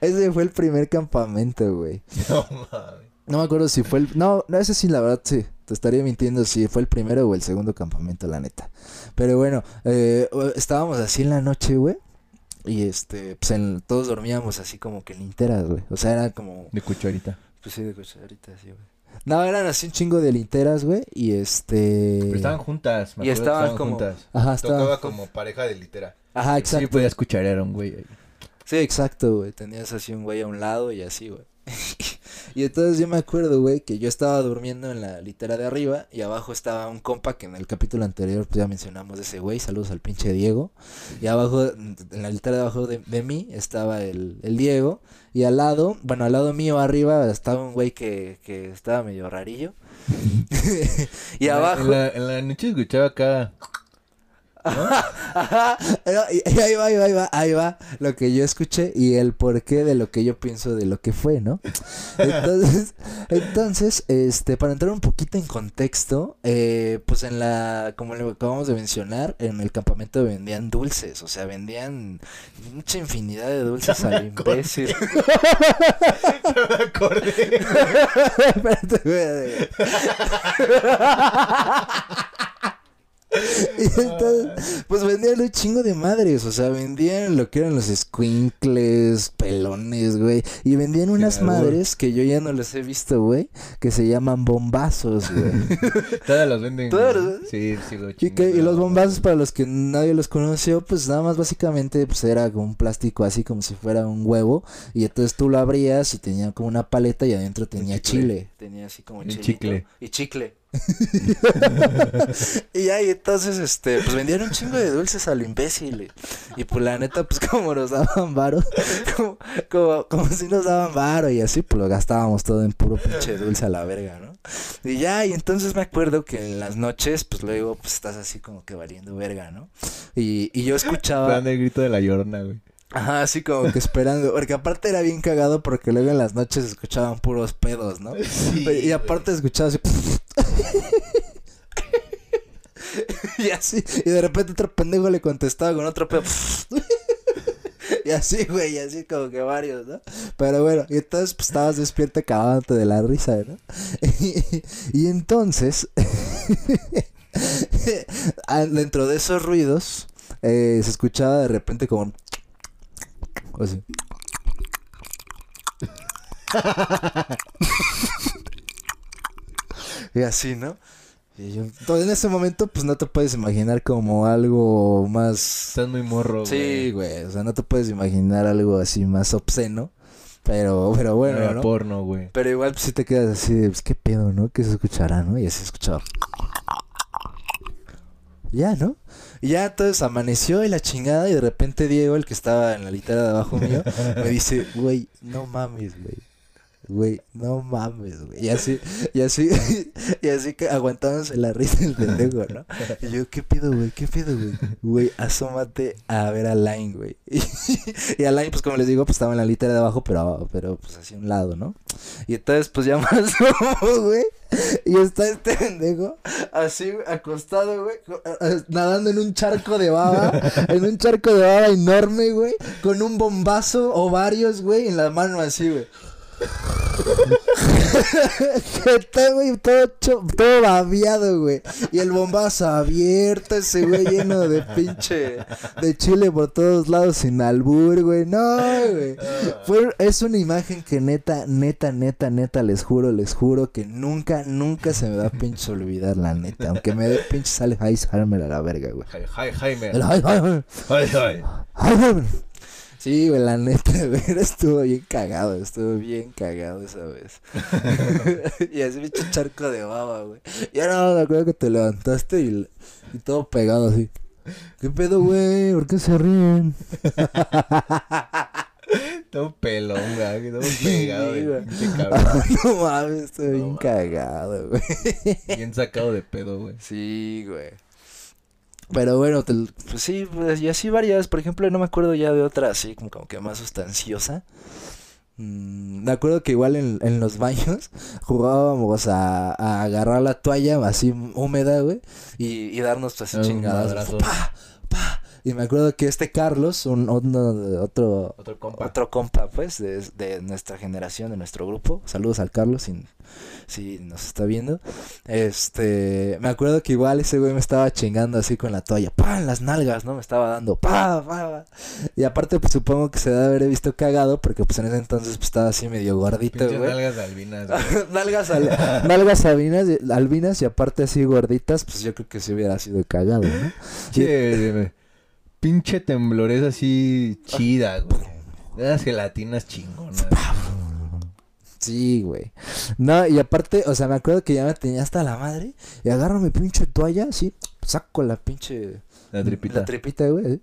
Ese fue el primer campamento, güey. No mames. No me acuerdo si fue el... No, no, ese sí, la verdad, sí. Te estaría mintiendo si fue el primero o el segundo campamento, la neta. Pero bueno, eh, estábamos así en la noche, güey. Y este, pues en- todos dormíamos así como que en linteras, güey. O sea, era como... De cucharita. Pues sí, de cucharita, sí, güey. No, eran así un chingo de linteras, güey. Y este... Pero estaban juntas. me Y estaban como- juntas. Ajá, Tocaba estaba... como pareja de litera. Ajá, Sí, exacto. podías cucharear a un güey ahí. Sí, exacto, güey. Tenías así un güey a un lado y así, güey. y entonces yo me acuerdo, güey, que yo estaba durmiendo en la litera de arriba y abajo estaba un compa que en el capítulo anterior pues ya mencionamos de ese güey. Saludos al pinche Diego. Y abajo, en la litera de abajo de, de mí estaba el, el Diego. Y al lado, bueno, al lado mío arriba estaba un güey que, que estaba medio rarillo. y abajo... En la, en la noche escuchaba acá. No, y, ahí va, ahí va, ahí va, ahí va lo que yo escuché y el porqué de lo que yo pienso de lo que fue, ¿no? Entonces, entonces, este, para entrar un poquito en contexto, eh, pues en la, como lo acabamos de mencionar, en el campamento vendían dulces, o sea, vendían mucha infinidad de dulces al imbécil. No me acordé. Espérate. Y entonces, pues vendían un chingo de madres, o sea, vendían lo que eran los squinkles, pelones, güey. Y vendían unas Claro. madres que yo ya no les he visto, güey, que se llaman bombazos, güey. Todas las venden. Todas las- Sí, sí, lo Y, que- y los bombazos, para los que nadie los conoció, pues nada más básicamente pues era como un plástico así como si fuera un huevo. Y entonces tú lo abrías y tenía como una paleta y adentro tenía chile. Tenía así como Un chicle. Y chicle. y ya, y entonces, este, pues vendían un chingo de dulces a lo imbécil. Y, y, pues la neta, pues como nos daban varo, como, como, como si nos daban varo y así, pues lo gastábamos todo en puro pinche dulce a la verga, ¿no? Y ya, y entonces me acuerdo que en las noches, pues luego, pues estás así como que valiendo verga, ¿no? Y, y yo escuchaba... Dando el grito de la llorona, güey. Ajá, así como que esperando, porque aparte era bien cagado porque luego en las noches escuchaban puros pedos, ¿no? y aparte escuchaba así... y así, y de repente otro pendejo le contestaba con otro pedo. y así, güey, y así como que varios, ¿no? Pero bueno, y entonces pues estabas despierto cagándote de la risa, ¿no? y entonces, ah, dentro de esos ruidos, eh, se escuchaba de repente como... Así. Y así, ¿no? Y yo, entonces, en ese momento, pues no te puedes imaginar como algo más. Estás muy morro, Sí, güey. güey. O sea, no te puedes imaginar algo así más obsceno. Pero, pero bueno, Era ¿no? porno, güey. Pero igual, pues sí te quedas así de, pues qué pedo, ¿no? ¿Qué se escuchará, no? Y así escuchaba. Ya, ¿no? Y ya entonces amaneció y la chingada y de repente Diego, el que estaba en la litera de abajo mío, me dice, güey, no mames, güey. Güey, no mames, güey. Y así, y así, y así que aguantándose la risa del pendejo, ¿no? Y yo, ¿qué pido, güey? ¿Qué pido, güey? Güey, asómate a ver a Line, güey. Y, y a Line, pues como les digo, pues estaba en la litera de abajo, pero, pero pues hacia un lado, ¿no? Y entonces, pues ya más güey. Y está este pendejo así acostado, güey, nadando en un charco de baba, en un charco de baba enorme, güey, con un bombazo o varios, güey, en la mano así, güey. Está, güey, todo, cho- todo babeado, güey. Y el bombazo abierto, ese güey lleno de pinche de chile por todos lados sin albur, güey. No, güey. Fue, es una imagen que neta, neta, neta, neta, les juro, les juro que nunca, nunca se me va a pinche olvidar, la neta. Aunque me dé pinche sale Alzheimer a la verga, güey. Hi, hi, Sí, güey, la neta, güey, estuvo bien cagado, estuvo bien cagado esa vez. y así pinche charco de baba, güey. Y ahora me acuerdo que te levantaste y, y todo pegado así. ¿Qué pedo, güey? ¿Por qué se ríen? Todo pelón, güey. Todo pegado güey. cabrón. no mames, estoy bien mames. cagado, güey. Bien sacado de pedo, güey. Sí, güey. Pero bueno, te- pues sí, pues, y así varias. Por ejemplo, no me acuerdo ya de otra así, como, como que más sustanciosa. Mm, me acuerdo que igual en, en los baños jugábamos a, a agarrar la toalla así húmeda, güey, y, y darnos así Un chingadas. ¡Pa! ¡Pa! Y me acuerdo que este Carlos, un, otro, Otro compa. otro compa, pues, de, de nuestra generación, de nuestro grupo. Saludos al Carlos, si, si nos está viendo. Este, me acuerdo que igual ese güey me estaba chingando así con la toalla. ¡Pah! En las nalgas, ¿no? Me estaba dando. ¡Pah! ¡Pah! Y aparte, pues supongo que se debe haber visto cagado porque, pues en ese entonces, pues estaba así medio gordito, güey. nalgas albinas, güey. nalgas, al- nalgas albinas, y- albinas y aparte así gorditas, pues yo creo que sí hubiera sido cagado, ¿no? Che, pinche temblorez así chida, güey. De Esas gelatinas chingonas. Sí, güey. No, y aparte, o sea, me acuerdo que ya me tenía hasta la madre. Y agarro mi pinche toalla, así, saco la pinche. La tripita. La tripita, güey.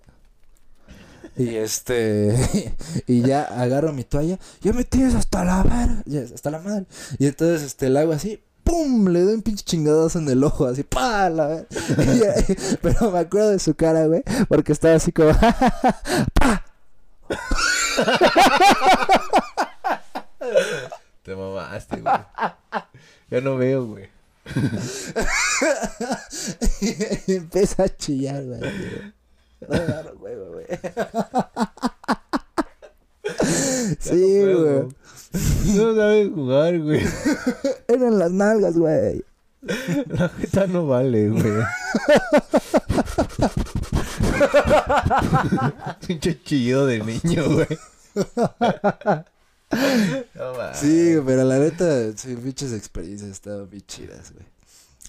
Y este. y ya agarro mi toalla. Ya me tienes hasta la madre. hasta la madre. Y entonces, este, la hago así. ¡Pum! Le doy un pinche chingadazo en el ojo, así, ¡pa! La ver- y ya- pero me acuerdo de su cara, güey, porque estaba así como, ¡pa! Te mamaste, güey. Ya no veo, güey. y empieza a chillar, güey. No, huevo, güey. Sí, güey. No sabes jugar, güey. Eran las nalgas, güey. La jeta no vale, güey. Pinche chillido de niño, güey. No. Sí, pero la neta, sí, pinches experiencias estaban bien chidas, güey.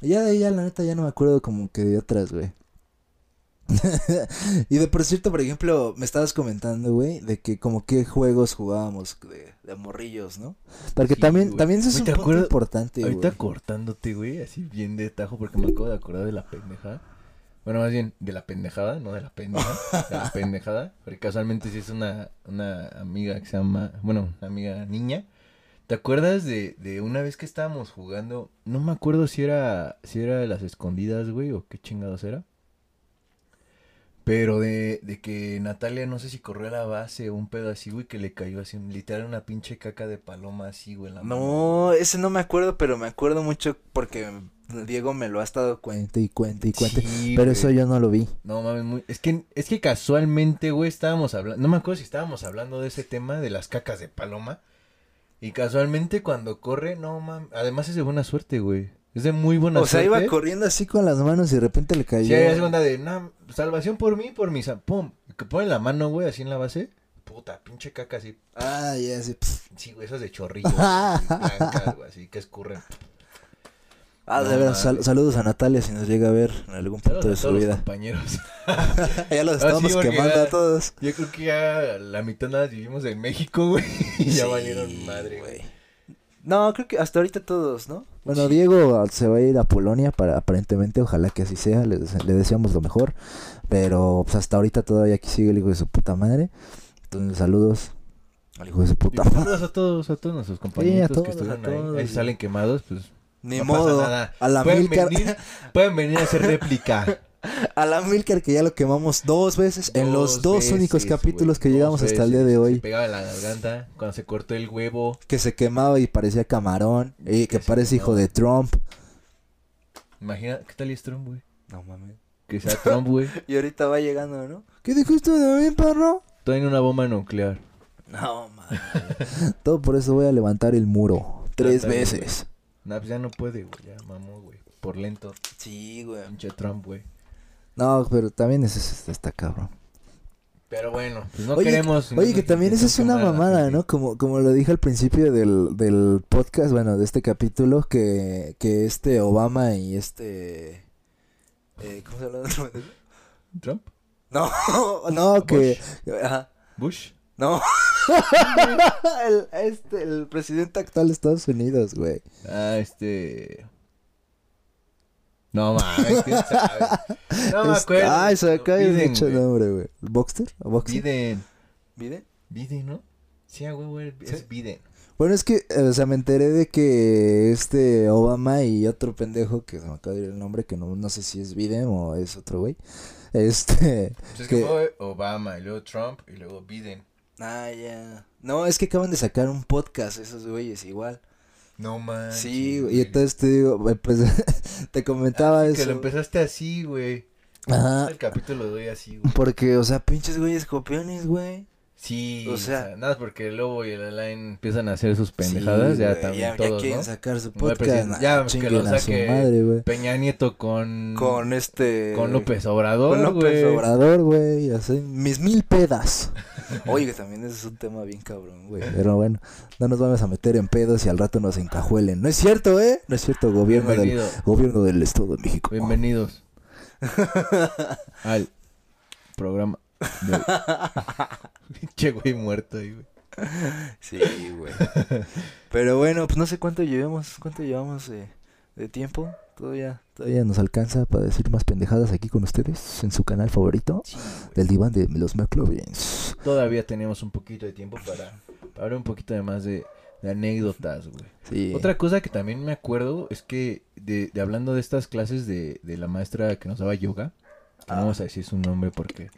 Y Ya de ahí, ya la neta, ya no me acuerdo como que de otras, güey. y de por cierto, por ejemplo, me estabas comentando, güey, de que como qué juegos jugábamos de, de morrillos, ¿no? Porque Sí, también, güey. también eso es un ¿te punto importante, Ahorita güey. cortándote, güey, así bien de tajo, porque me acabo de acordar de la pendejada. Bueno, más bien, de la pendejada, no de la pendeja. De la pendejada. Porque casualmente sí es una, una amiga que se llama, bueno, una amiga niña. ¿Te acuerdas de, de una vez que estábamos jugando? No me acuerdo si era, si era de las escondidas, güey, o qué chingados era. Pero de, de que Natalia, no sé si corrió a la base o un pedo así, güey, que le cayó así, literal una pinche caca de paloma así, güey, en la mano. No, ese no me acuerdo, pero me acuerdo mucho porque Diego me lo ha estado cuente y cuente y cuente. Sí, pero güey. eso yo no lo vi. No mames, muy... es que es que casualmente, güey, estábamos hablando, no me acuerdo si estábamos hablando de ese tema de las cacas de paloma. Y casualmente cuando corre, no mames, además es de buena suerte, güey. Es de muy buena O sea, suerte. iba corriendo así con las manos y de repente le cayó. Sí, es onda de, no, salvación por mí, por mi, sa- pum, que pone la mano, güey, así en la base. Puta, pinche caca así. Ah, ya, sí. Sí, güey, esas de chorrillo, así, blancas, güey, así que escurren. Ah, No de veras, sal- saludos a Natalia si nos llega a ver en algún punto de Saludos a su todos los vida. compañeros. ya los Ah, sí, estamos quemando ya- a todos. Yo creo que ya la mitad nada vivimos en México, güey. Y ya Sí, valieron madre, güey. No, creo que hasta ahorita todos, ¿no? Bueno, Sí. Diego ah, se va a ir a Polonia para aparentemente, ojalá que así sea, le, le deseamos lo mejor. Pero pues hasta ahorita todavía aquí sigue el hijo de su puta madre. Entonces, saludos al hijo de su puta pues, madre. saludos a todos, a todos nuestros compañeros todos, que estuvieron a ahí. todos, Ahí si salen quemados, pues Ni no pasa modo. nada. A la pueden Milcar, venir, pueden venir a hacer réplica. A la Milcar que ya lo quemamos dos veces en los dos veces, únicos capítulos que llegamos hasta el día de hoy. Se pegaba en la garganta cuando se cortó el huevo. Que se quemaba y parecía camarón. Y que parece hijo de Trump. Imagina, ¿qué tal es Trump, güey? No mames. Que sea Trump, güey. Y ahorita va llegando, ¿no? ¿Qué dijiste de mí, perro? Traen una bomba nuclear. No, mames. Todo por eso voy a levantar el muro. Tres veces. Nah, pues ya no puede, güey. Ya mamó, güey. Por lento. Sí, güey. Pinche Trump, güey. No, pero también ese es- está cabrón. Pero bueno, pues no oye, queremos. no oye, que también esa es una mamada. ¿no? Como, como lo dije al principio del, del podcast, bueno, de este capítulo, que, que este Obama y este... eh, ¿Cómo se llama? el otro? ¿Trump? No, no, que... Ajá. ¿Bush? No. el, este, el presidente actual de Estados Unidos, güey. Ah, este. No mames, quién sabe. No me Es- acuerdo. Ay, se Biden, mucho güey. nombre, güey. ¿Boxster? ¿O Boxer? Biden. ¿Biden? Biden, ¿no? Sí, güey, güey. Es ¿Sí? Biden. Bueno, es que, o sea, me enteré de que este Obama y otro pendejo, que se me acaba de ir el nombre, que no, no sé si es Biden o es otro güey. Este... Pues es Que- que fue Obama, y luego Trump, y luego Biden. Ah, ya. No, es que acaban de sacar un podcast esos güeyes igual. No mames. sí, güey, y entonces te digo, pues, te comentaba eso. Que lo empezaste así, güey. Ajá. El capítulo de hoy así, güey. Porque, o sea, pinches güeyes copiones, güey. Sí, O o sea- nada, porque el Lobo y el Alain empiezan a hacer sus pendejadas, Sí, ya güey, también ya, todos, quieren ¿no? sacar su el podcast. ya, que chinguen lo saque madre. Peña Nieto con... Con este... Con López Obrador, Con López. Obrador, güey, así, mis mil pedas. Oye, que también ese es un tema bien cabrón, güey. Pero bueno, no nos vamos a meter en pedos y al rato nos encajuelen. No es cierto, ¿eh? No es cierto, gobierno del, gobierno del Estado de México. Bienvenidos al programa de... Che, güey, muerto ahí, güey. Sí, güey. Pero bueno, pues no sé cuánto llevamos, cuánto llevamos de, de tiempo. Todavía, todavía nos alcanza para decir más pendejadas aquí con ustedes en su canal favorito, Sí, del diván de los McLovins. Todavía teníamos un poquito de tiempo para, para hablar un poquito de más de, de anécdotas, güey. Sí. Otra cosa que también me acuerdo es que de, de hablando de estas clases de, de la maestra que nos daba yoga, que Ah. no vamos a decir su nombre porque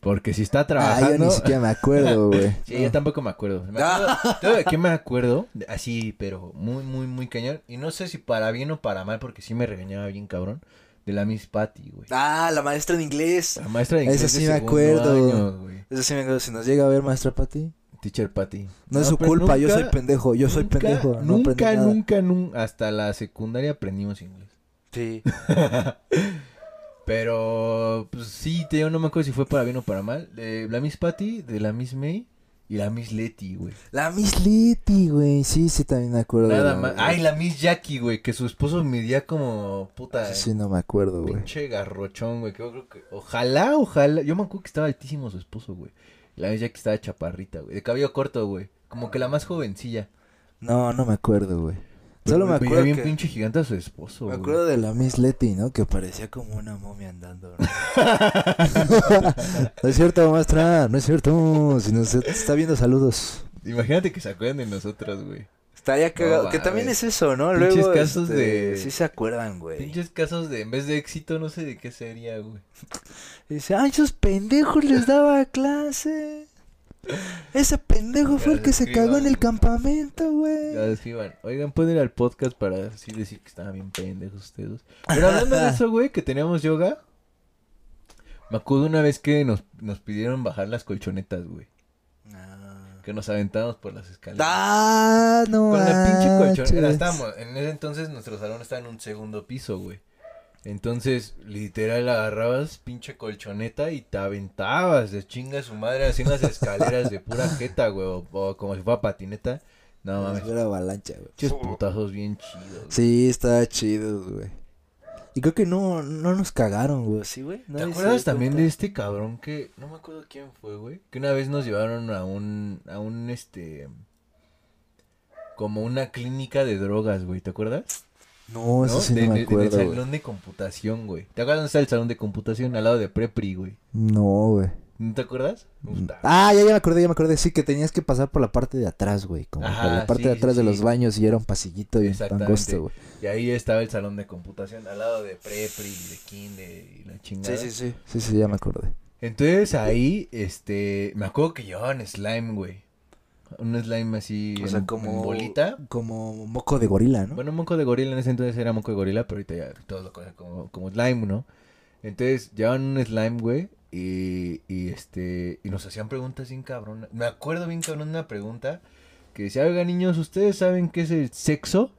porque si está Ah, trabajando. yo ni siquiera me acuerdo, güey. Sí, No. yo tampoco me acuerdo. Me acuerdo ¿sabes de qué me acuerdo? Así, pero muy, muy, muy cañón. Y no sé si para bien o para mal, porque sí me regañaba bien cabrón. De la Miss Patty, güey. Ah, la maestra de inglés. La maestra de Esa inglés sí de me acuerdo. año. Eso sí me acuerdo. Si nos llega a ver, maestra Pati, Teacher Patty. No, es su culpa, yo soy pendejo, yo soy pendejo. No nunca, nunca, nunca, hasta la secundaria aprendimos inglés. Sí. Pero, pues sí, te digo, no me acuerdo si fue para bien o para mal. De la Miss Patty, de la Miss May y la Miss Letty, güey. La Miss Letty, güey. Sí, sí, también me acuerdo. Nada más. Ay, la Miss Jackie, güey, que su esposo medía como puta. Sí, no me acuerdo, güey. Pinche garrochón, güey. Que yo creo que. Ojalá, ojalá. Yo me acuerdo que estaba altísimo su esposo, güey. La Miss Jackie estaba chaparrita, güey. De cabello corto, güey. Como que la más jovencilla. No, no me acuerdo, güey. Solo me acuerdo bien que... pinche gigante a su esposo, Me güey. acuerdo de la Miss Letty, ¿no? Que parecía como una momia andando. ¿no? no es cierto, maestra, no es cierto. Si nos está viendo, saludos. Imagínate que se acuerdan de nosotras, güey. Estaría cagado. No, que también es eso, ¿no? Pinches Luego, casos este, de- Sí se acuerdan, güey. Pinches casos de, en vez de éxito, no sé de qué sería, güey. Dice, ay, esos pendejos les daba clase. Ese pendejo fue el que se cagó en el campamento, güey. Ya. Oigan, pueden ir al podcast para así decir que estaban bien pendejos ustedes. Pero hablando de eso, güey, que teníamos yoga. Me acuerdo una vez que nos, nos pidieron bajar las colchonetas, güey. Ah, Que nos aventamos por las escaleras. Ah, no Con la pinche colchoneta. Estábamos, en ese entonces nuestro salón estaba en un segundo piso, güey. Entonces, literal, agarrabas pinche colchoneta y te aventabas de chinga a su madre así en las escaleras de pura jeta, güey. O, o como si fuera patineta. No mames. Era avalancha, güey. Pinches putazos bien chidos. güey. Sí, estaba chido, güey. Y creo que no, no nos cagaron, güey. Sí, güey. ¿Te acuerdas también de este cabrón que no me acuerdo quién fue, güey? Que una vez nos llevaron a un a un este como una clínica de drogas, güey, ¿te acuerdas? No, eso ¿No? sí De- no de- me acuerdo, el güey. salón de computación, güey. ¿Te acuerdas dónde está el salón de computación? Al lado de Prepri, güey. No, güey. ¿No te acuerdas? Puta. Ah, ya, ya me acordé, ya me acordé. Sí, que tenías que pasar por la parte de atrás, güey. Como por la parte sí, de atrás sí, de sí. los baños y era un pasillito Exactamente. angosto, güey. Y ahí estaba el salón de computación, al lado de Prepri, de Kinder y la chingada. sí. Sí, sí, ya me acordé. Entonces ahí, este, me acuerdo que llevaban slime, güey. Un slime así O sea, en- como. en bolita. Como moco de gorila, ¿no? Bueno, moco de gorila en ese entonces era moco de gorila, pero ahorita ya todos lo conocen como, como slime, ¿no? Entonces llevaban un slime, güey, y, y este, y nos hacían preguntas bien cabrón. Me acuerdo bien cabrón una pregunta que decía, oiga niños, ¿ustedes saben qué es el sexo?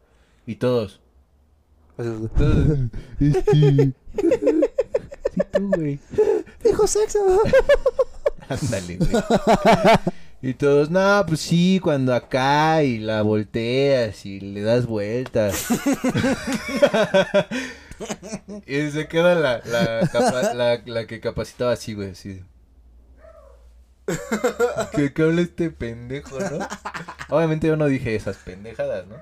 Y todos, todos, este, sí tú, güey. Dijo sexo. Ándale, güey. Y todos, no, pues sí, cuando acá y la volteas y le das vueltas. y se queda la, la, capa- la, la que capacitaba así, güey, así. ¿Qué, qué habla este pendejo, no? Obviamente yo no dije esas pendejadas, ¿no?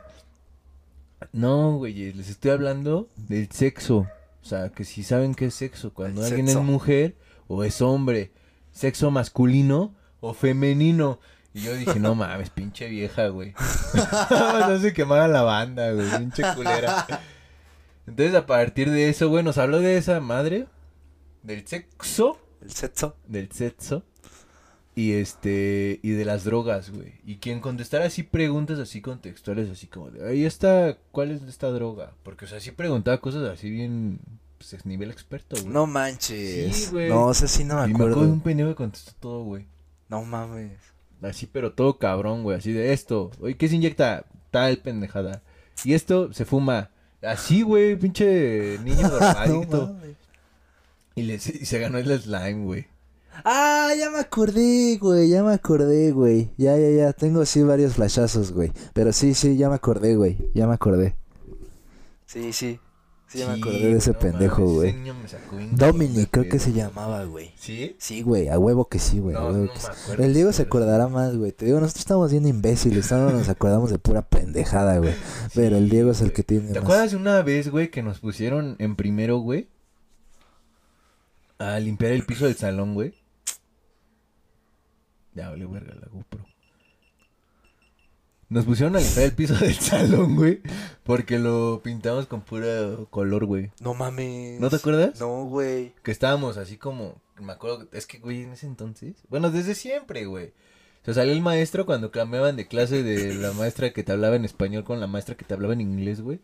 No, güey, les estoy hablando del sexo. O sea, que si saben qué es sexo, cuando El alguien sexo. es mujer o es hombre, sexo masculino o femenino. Y yo dije, no mames, pinche vieja, güey. no se quemara la banda, güey, pinche culera. Entonces, a partir de eso, güey, nos habló de esa madre, del sexo, El sexo. del sexo, y este, y de las drogas, güey. Y quien contestara así preguntas así contextuales, así como de, ahí está, ¿cuál es esta droga? Porque, o sea, sí preguntaba cosas así bien, pues, es nivel experto, güey. No manches. Sí, güey. No, sé si no me y me acuerdo acuerdo. de un pendejo que contestó todo, güey. No mames. Así, pero todo cabrón, güey. Así de esto. Oye, ¿qué se inyecta? Tal pendejada. Y esto se fuma. Así, güey, pinche niño No drogadicto. mames. y, le- y se ganó el slime, güey. Ah, ya me acordé, güey, ya me acordé, güey. Ya, ya, ya, tengo sí varios flashazos, güey. Pero sí, sí, ya me acordé, güey, ya me acordé. Sí, sí, sí, me acordé de ese no pendejo, güey. Dominic, creo que se llamaba, güey. ¿Sí? Sí, güey, a huevo que sí, güey. No, no sí. El Diego se acordará más, güey. Te digo, nosotros estamos bien imbéciles, solo nos acordamos de pura pendejada, güey. Pero el Diego es el que tiene ¿Te más. acuerdas de una vez, güey, que nos pusieron en primero, güey? A limpiar el piso del salón, güey. Ya, vale, verga la GoPro. Nos pusieron a limpiar el piso del salón, güey. Porque lo pintamos con pura color, güey. No mames. ¿No te acuerdas? No, güey. Que estábamos así como. Me acuerdo. Es que, güey, en ese entonces. Bueno, desde siempre, güey. O sea, salió el maestro cuando cambiaban de clase de la maestra que te hablaba en español con la maestra que te hablaba en inglés, güey.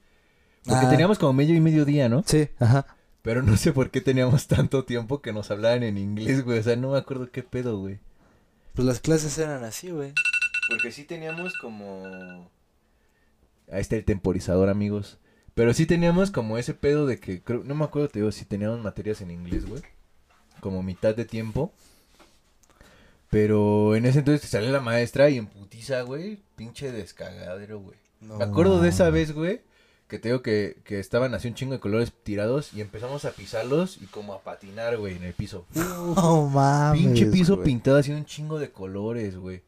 Porque Ah. teníamos como medio y medio día, ¿no? Sí, ajá. Pero no sé por qué teníamos tanto tiempo que nos hablaban en inglés, güey. O sea, no me acuerdo qué pedo, güey. Pues las clases eran así, güey. Porque sí teníamos como... Ahí está el temporizador, amigos. Pero sí teníamos como ese pedo de que, creo, no me acuerdo, te digo, si teníamos materias en inglés, güey. Como mitad de tiempo. Pero en ese entonces te sale la maestra y en putiza, güey, pinche descagadero, güey. No me acuerdo de esa vez, güey, que te digo que, que estaban así un chingo de colores tirados y empezamos a pisarlos y como a patinar, güey, en el piso. No mames. Pinche piso pintado así un chingo de colores, güey.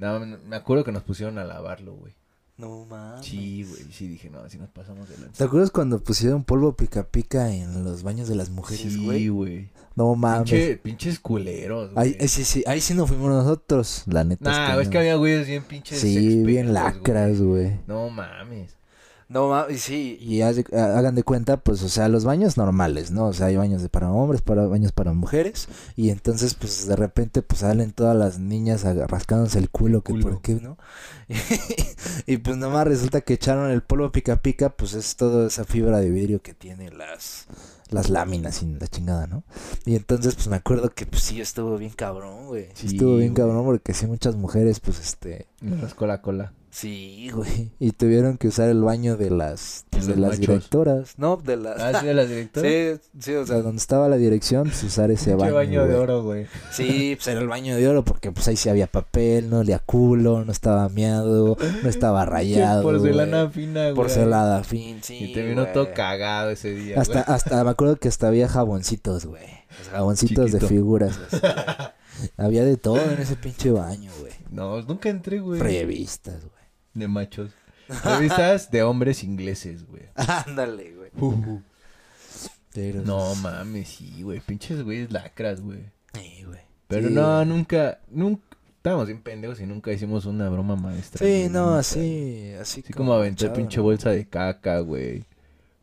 No, me acuerdo que nos pusieron a lavarlo, güey. No mames. Sí, güey, sí dije, no, así nos pasamos de ¿Te lanza. acuerdas cuando pusieron polvo pica pica en los baños de las mujeres, Sí, güey? güey. no mames. Pinche, pinches culeros, Ahí, güey. ahí sí, sí, ahí sí no fuimos nosotros, la neta. Nah, es que no. había güeyes bien pinches Sí, bien lacras, güey. No mames. No mames, sí. Y hagan de cuenta, pues, o sea, los baños normales, ¿no? O sea, hay baños de para hombres, para baños para mujeres. Y entonces, pues, de repente, pues, salen todas las niñas rascándose el culo, que Culo. por qué, ¿no? y pues nomás resulta que echaron el polvo pica pica, pues es toda esa fibra de vidrio que tiene las las láminas y la chingada, ¿no? Y entonces, pues me acuerdo que pues sí estuvo bien cabrón, güey. Sí, estuvo bien güey. cabrón porque sí muchas mujeres, pues este, rascó la cola. Sí, güey. Y tuvieron que usar el baño de las, pues, De las machos. directoras. No, de las. Ah, sí, de la directora. Sí, sí, o sea, donde estaba la dirección, pues usar ese baño. baño de oro, güey. Sí, pues era el baño de oro porque pues ahí sí había papel, no olía culo, no estaba meado, no estaba rayado. Porcelana güey. fina, güey. Porcelada fin, sí. Y te vino güey. todo cagado ese día, Hasta, güey. hasta me acuerdo que hasta había jaboncitos, güey. Jaboncitos Chiquito. de figuras. así, había de todo en ese pinche baño, güey. No, nunca entré, güey. Revistas, güey. De machos. Revistas de hombres ingleses, güey. Ándale, güey. Pero- No mames, sí, güey. Pinches güeyes lacras, güey. Sí, güey. Pero Sí, no, güey. nunca, nunca. Estábamos bien pendejos y nunca hicimos una broma maestra. Sí, güey, no, así, así. Así como aventar pinche bolsa de caca, güey.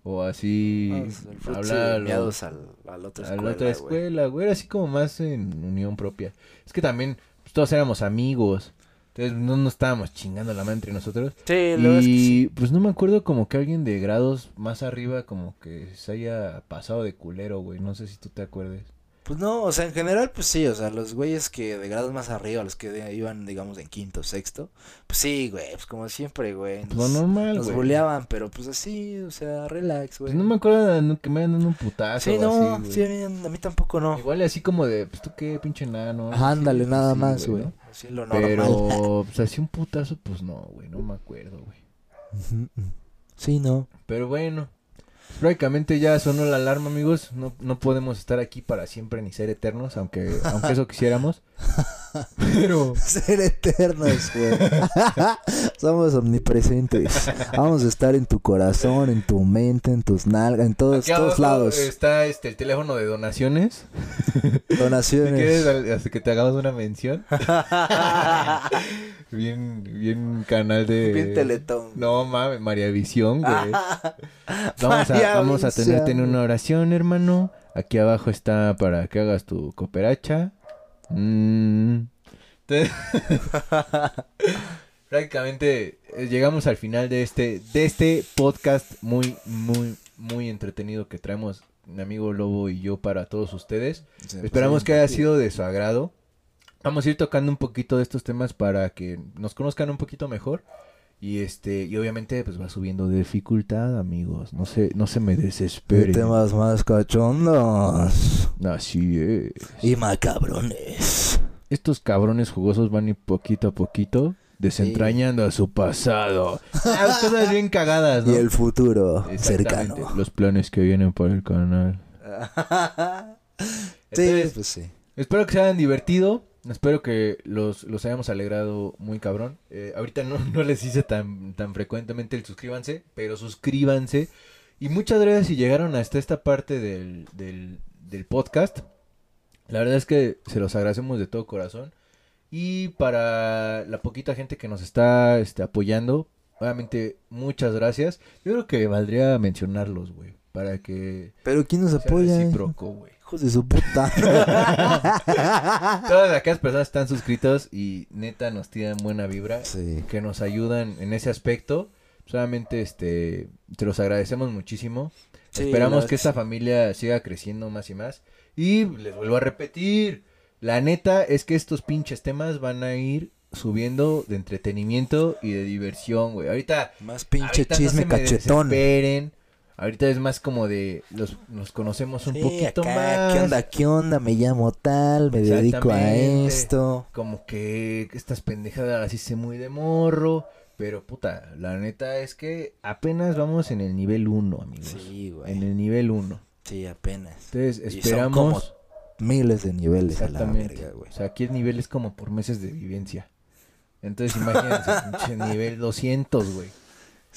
O así. Pues, hablar al, a la otra a escuela, la otra güey. escuela, güey. Era así como más en unión propia. Es que también pues, todos éramos amigos. Entonces no nos estábamos chingando la mano entre nosotros. Sí, la verdad es que Y sí. pues no me acuerdo como que alguien de grados más arriba como que se haya pasado de culero, güey. No sé si tú te acuerdes. Pues no, o sea, en general, pues sí, o sea, los güeyes que de grados más arriba, los que de- iban, digamos, en quinto, sexto, pues sí, güey, pues como siempre, güey. Pues lo nos- normal, Nos güey. bulleaban, pero pues así, o sea, relax, güey. Pues no me acuerdo de que me hayan dado un putazo. Sí, o no, así, güey. sí, a mí, a mí tampoco no. Igual así como de, pues tú qué, pinche nano. Ajá, ándale, Sí, nada más, güey. ¿no? Así lo normal. Pero, pues así un putazo, pues no, güey, no me acuerdo, güey. Sí, no. Pero bueno, prácticamente ya sonó la alarma, amigos. No, no podemos estar aquí para siempre ni ser eternos, aunque, aunque eso quisiéramos. Pero, Ser eternos, güey. Somos omnipresentes. Vamos a estar en tu corazón, en tu mente, en tus nalgas, en todos, aquí todos abajo lados. está este el teléfono de donaciones. Quieres, Donaciones. hasta que te hagamos una mención. Bien, bien canal de... Bien teletón. No mames, María Visión, güey. Vamos a, vamos a tenerte en una oración, hermano. Aquí abajo está para que hagas tu cooperacha. Mm. Te- Prácticamente eh, llegamos al final de este, de este podcast muy, muy, muy entretenido que traemos mi amigo Lobo y yo para todos ustedes. Esperamos que haya sido de su agrado. Vamos a ir tocando un poquito de estos temas para que nos conozcan un poquito mejor. Y este, y obviamente pues va subiendo de dificultad, amigos. No se, no se me De desesperen. temas más cachondos Así es. y macabrones. Estos cabrones jugosos van a ir poquito a poquito desentrañando a su pasado. Ah, cosas bien cagadas, ¿no? Y el futuro cercano. Los planes que vienen para el canal. sí, Entonces, pues sí. Espero que se hayan divertido. Espero que los, los hayamos alegrado muy cabrón. Eh, ahorita no, no les hice tan, tan frecuentemente el suscríbanse, pero suscríbanse. Y muchas gracias si llegaron hasta esta parte del, del, del podcast. La verdad es que se los agradecemos de todo corazón. Y para la poquita gente que nos está este, apoyando, obviamente muchas gracias. Yo creo que valdría mencionarlos, güey. Para que Pero ¿quién nos apoya? recíproco, güey. Hijos de su puta. Todas aquellas personas están suscritos y neta nos tiran buena vibra, sí. que nos ayudan en ese aspecto. Solamente este te los agradecemos muchísimo. Sí, Esperamos que es esta sí. familia siga creciendo más y más. Y les vuelvo a repetir, La neta es que estos pinches temas van a ir subiendo de entretenimiento y de diversión, güey. Ahorita Más pinche ahorita no chisme se me cachetón. desesperen. Ahorita es más como de los nos conocemos un Sí, poquito acá, más. ¿Qué onda? ¿Qué onda? Me llamo tal, me dedico a esto. Como que estas pendejadas las hice muy de morro. Pero puta, la neta es que apenas vamos en el nivel 1, amigos. Sí, En güey. el nivel 1. Sí, apenas. Entonces Y son esperamos. Miles de niveles a la Exactamente. verga, güey. o sea, aquí el nivel es como por meses de vivencia. Entonces imagínense, nivel 200, güey.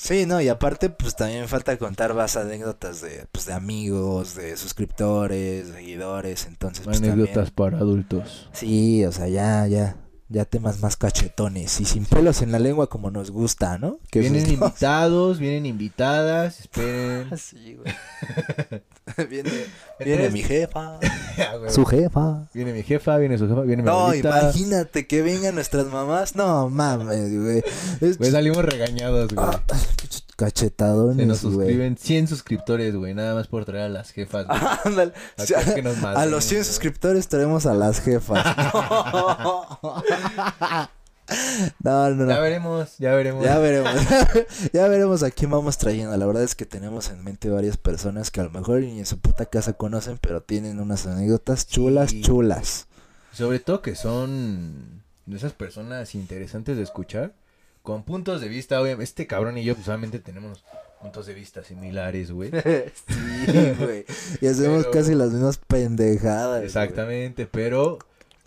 Sí, no, y aparte, pues también falta contar más anécdotas de, pues, de amigos, de suscriptores, seguidores, entonces, pues Anécdotas también- para adultos. Sí, o sea, ya, ya, ya temas más cachetones y sin pelos en la lengua como nos gusta, ¿no? Que Vienen invitados, vienen invitadas, esperen. Sí, güey. viene, viene Entonces- mi jefa, Ah, güey. su jefa. Viene mi jefa, viene su jefa, viene mi No, abuelita. imagínate que vengan nuestras mamás. No, mames, güey. Es- Pues salimos regañados, güey. Ah, pinches Se nos cachetadones, suscriben 100 suscriptores, güey. Nada más por traer a las jefas. Ándale. A que- los 100 güey. suscriptores traemos a las jefas. No, no, no. Ya veremos, ya veremos. Ya veremos. ya veremos a quién vamos trayendo. La verdad es que tenemos en mente varias personas que a lo mejor ni en su puta casa conocen, pero tienen unas anécdotas chulas, Sí. chulas. Sobre todo que son de esas personas interesantes de escuchar. Con puntos de vista, obviamente. Este cabrón y yo, pues solamente tenemos puntos de vista similares, güey. sí, güey. Y hacemos Pero- casi las mismas pendejadas. güey. Exactamente, pero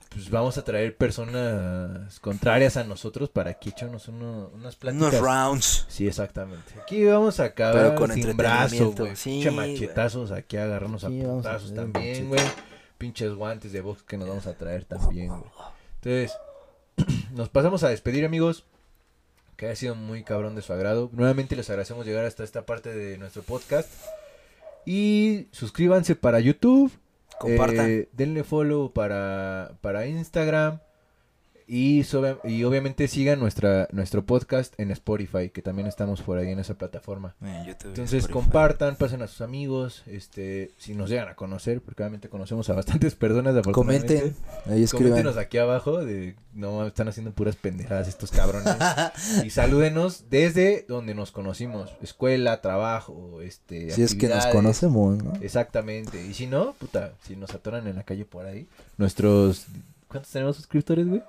pues vamos a traer personas contrarias a nosotros para que echarnos uno- unas pláticas. Unos rounds. Sí, exactamente. Aquí vamos a acabar Pero con sin brazo, güey. Sí, machetazos aquí a agarrarnos Sí, a a putazos un también, güey. Pinches guantes de box que nos vamos a traer también, güey. Entonces, nos pasamos a despedir, amigos. Que haya sido muy cabrón de su agrado. Nuevamente les agradecemos llegar hasta esta parte de nuestro podcast. Y suscríbanse para YouTube. Compartan. Eh, denle follow para, para Instagram. Y, sobre- y obviamente sigan nuestra, nuestro podcast en Spotify, que también estamos por ahí en esa plataforma. Entonces Spotify. compartan, pasen a sus amigos, este, si nos llegan a conocer, porque obviamente conocemos a bastantes personas. Comenten. Ahí escriban. Coméntenos aquí abajo de no están haciendo puras pendejadas estos cabrones. y salúdenos desde donde nos conocimos, escuela, trabajo, este Si es que nos conocemos, ¿no? Exactamente. Y si no, puta, si nos atoran en la calle por ahí, nuestros ¿cuántos tenemos suscriptores, güey?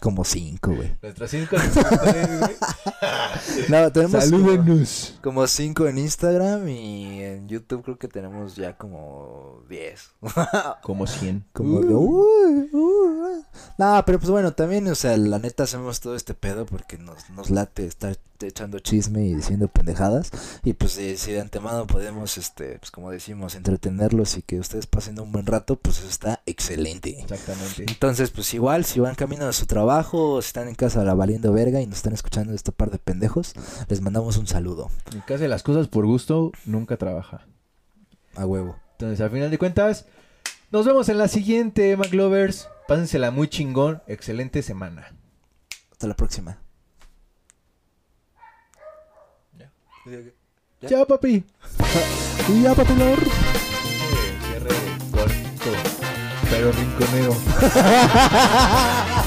Como cinco, güey. Nuestros cinco güey. No, tenemos como, Salúdenos. como cinco en Instagram y en YouTube creo que tenemos ya como diez. Como 100. Como de, uy, uy. No, pero pues bueno, también, o sea, la neta hacemos todo este pedo porque nos, nos late estar echando chisme y diciendo pendejadas. Y pues eh, si de antemano podemos, este, pues como decimos, entretenerlos y que ustedes pasen un buen rato, pues eso está excelente. Exactamente. Entonces, pues igual, si van camino a su trabajo o si están en casa la valiendo verga y nos están escuchando este par de pendejos, les mandamos un saludo. El que hace las cosas por gusto nunca trabaja. A huevo. Entonces, al final de cuentas, nos vemos en la siguiente, McLovers. Pásensela muy chingón. Excelente semana. Hasta la próxima. ¿Ya? Chao, papi. Y ya, papilor. Cierre corto, pero rinconero.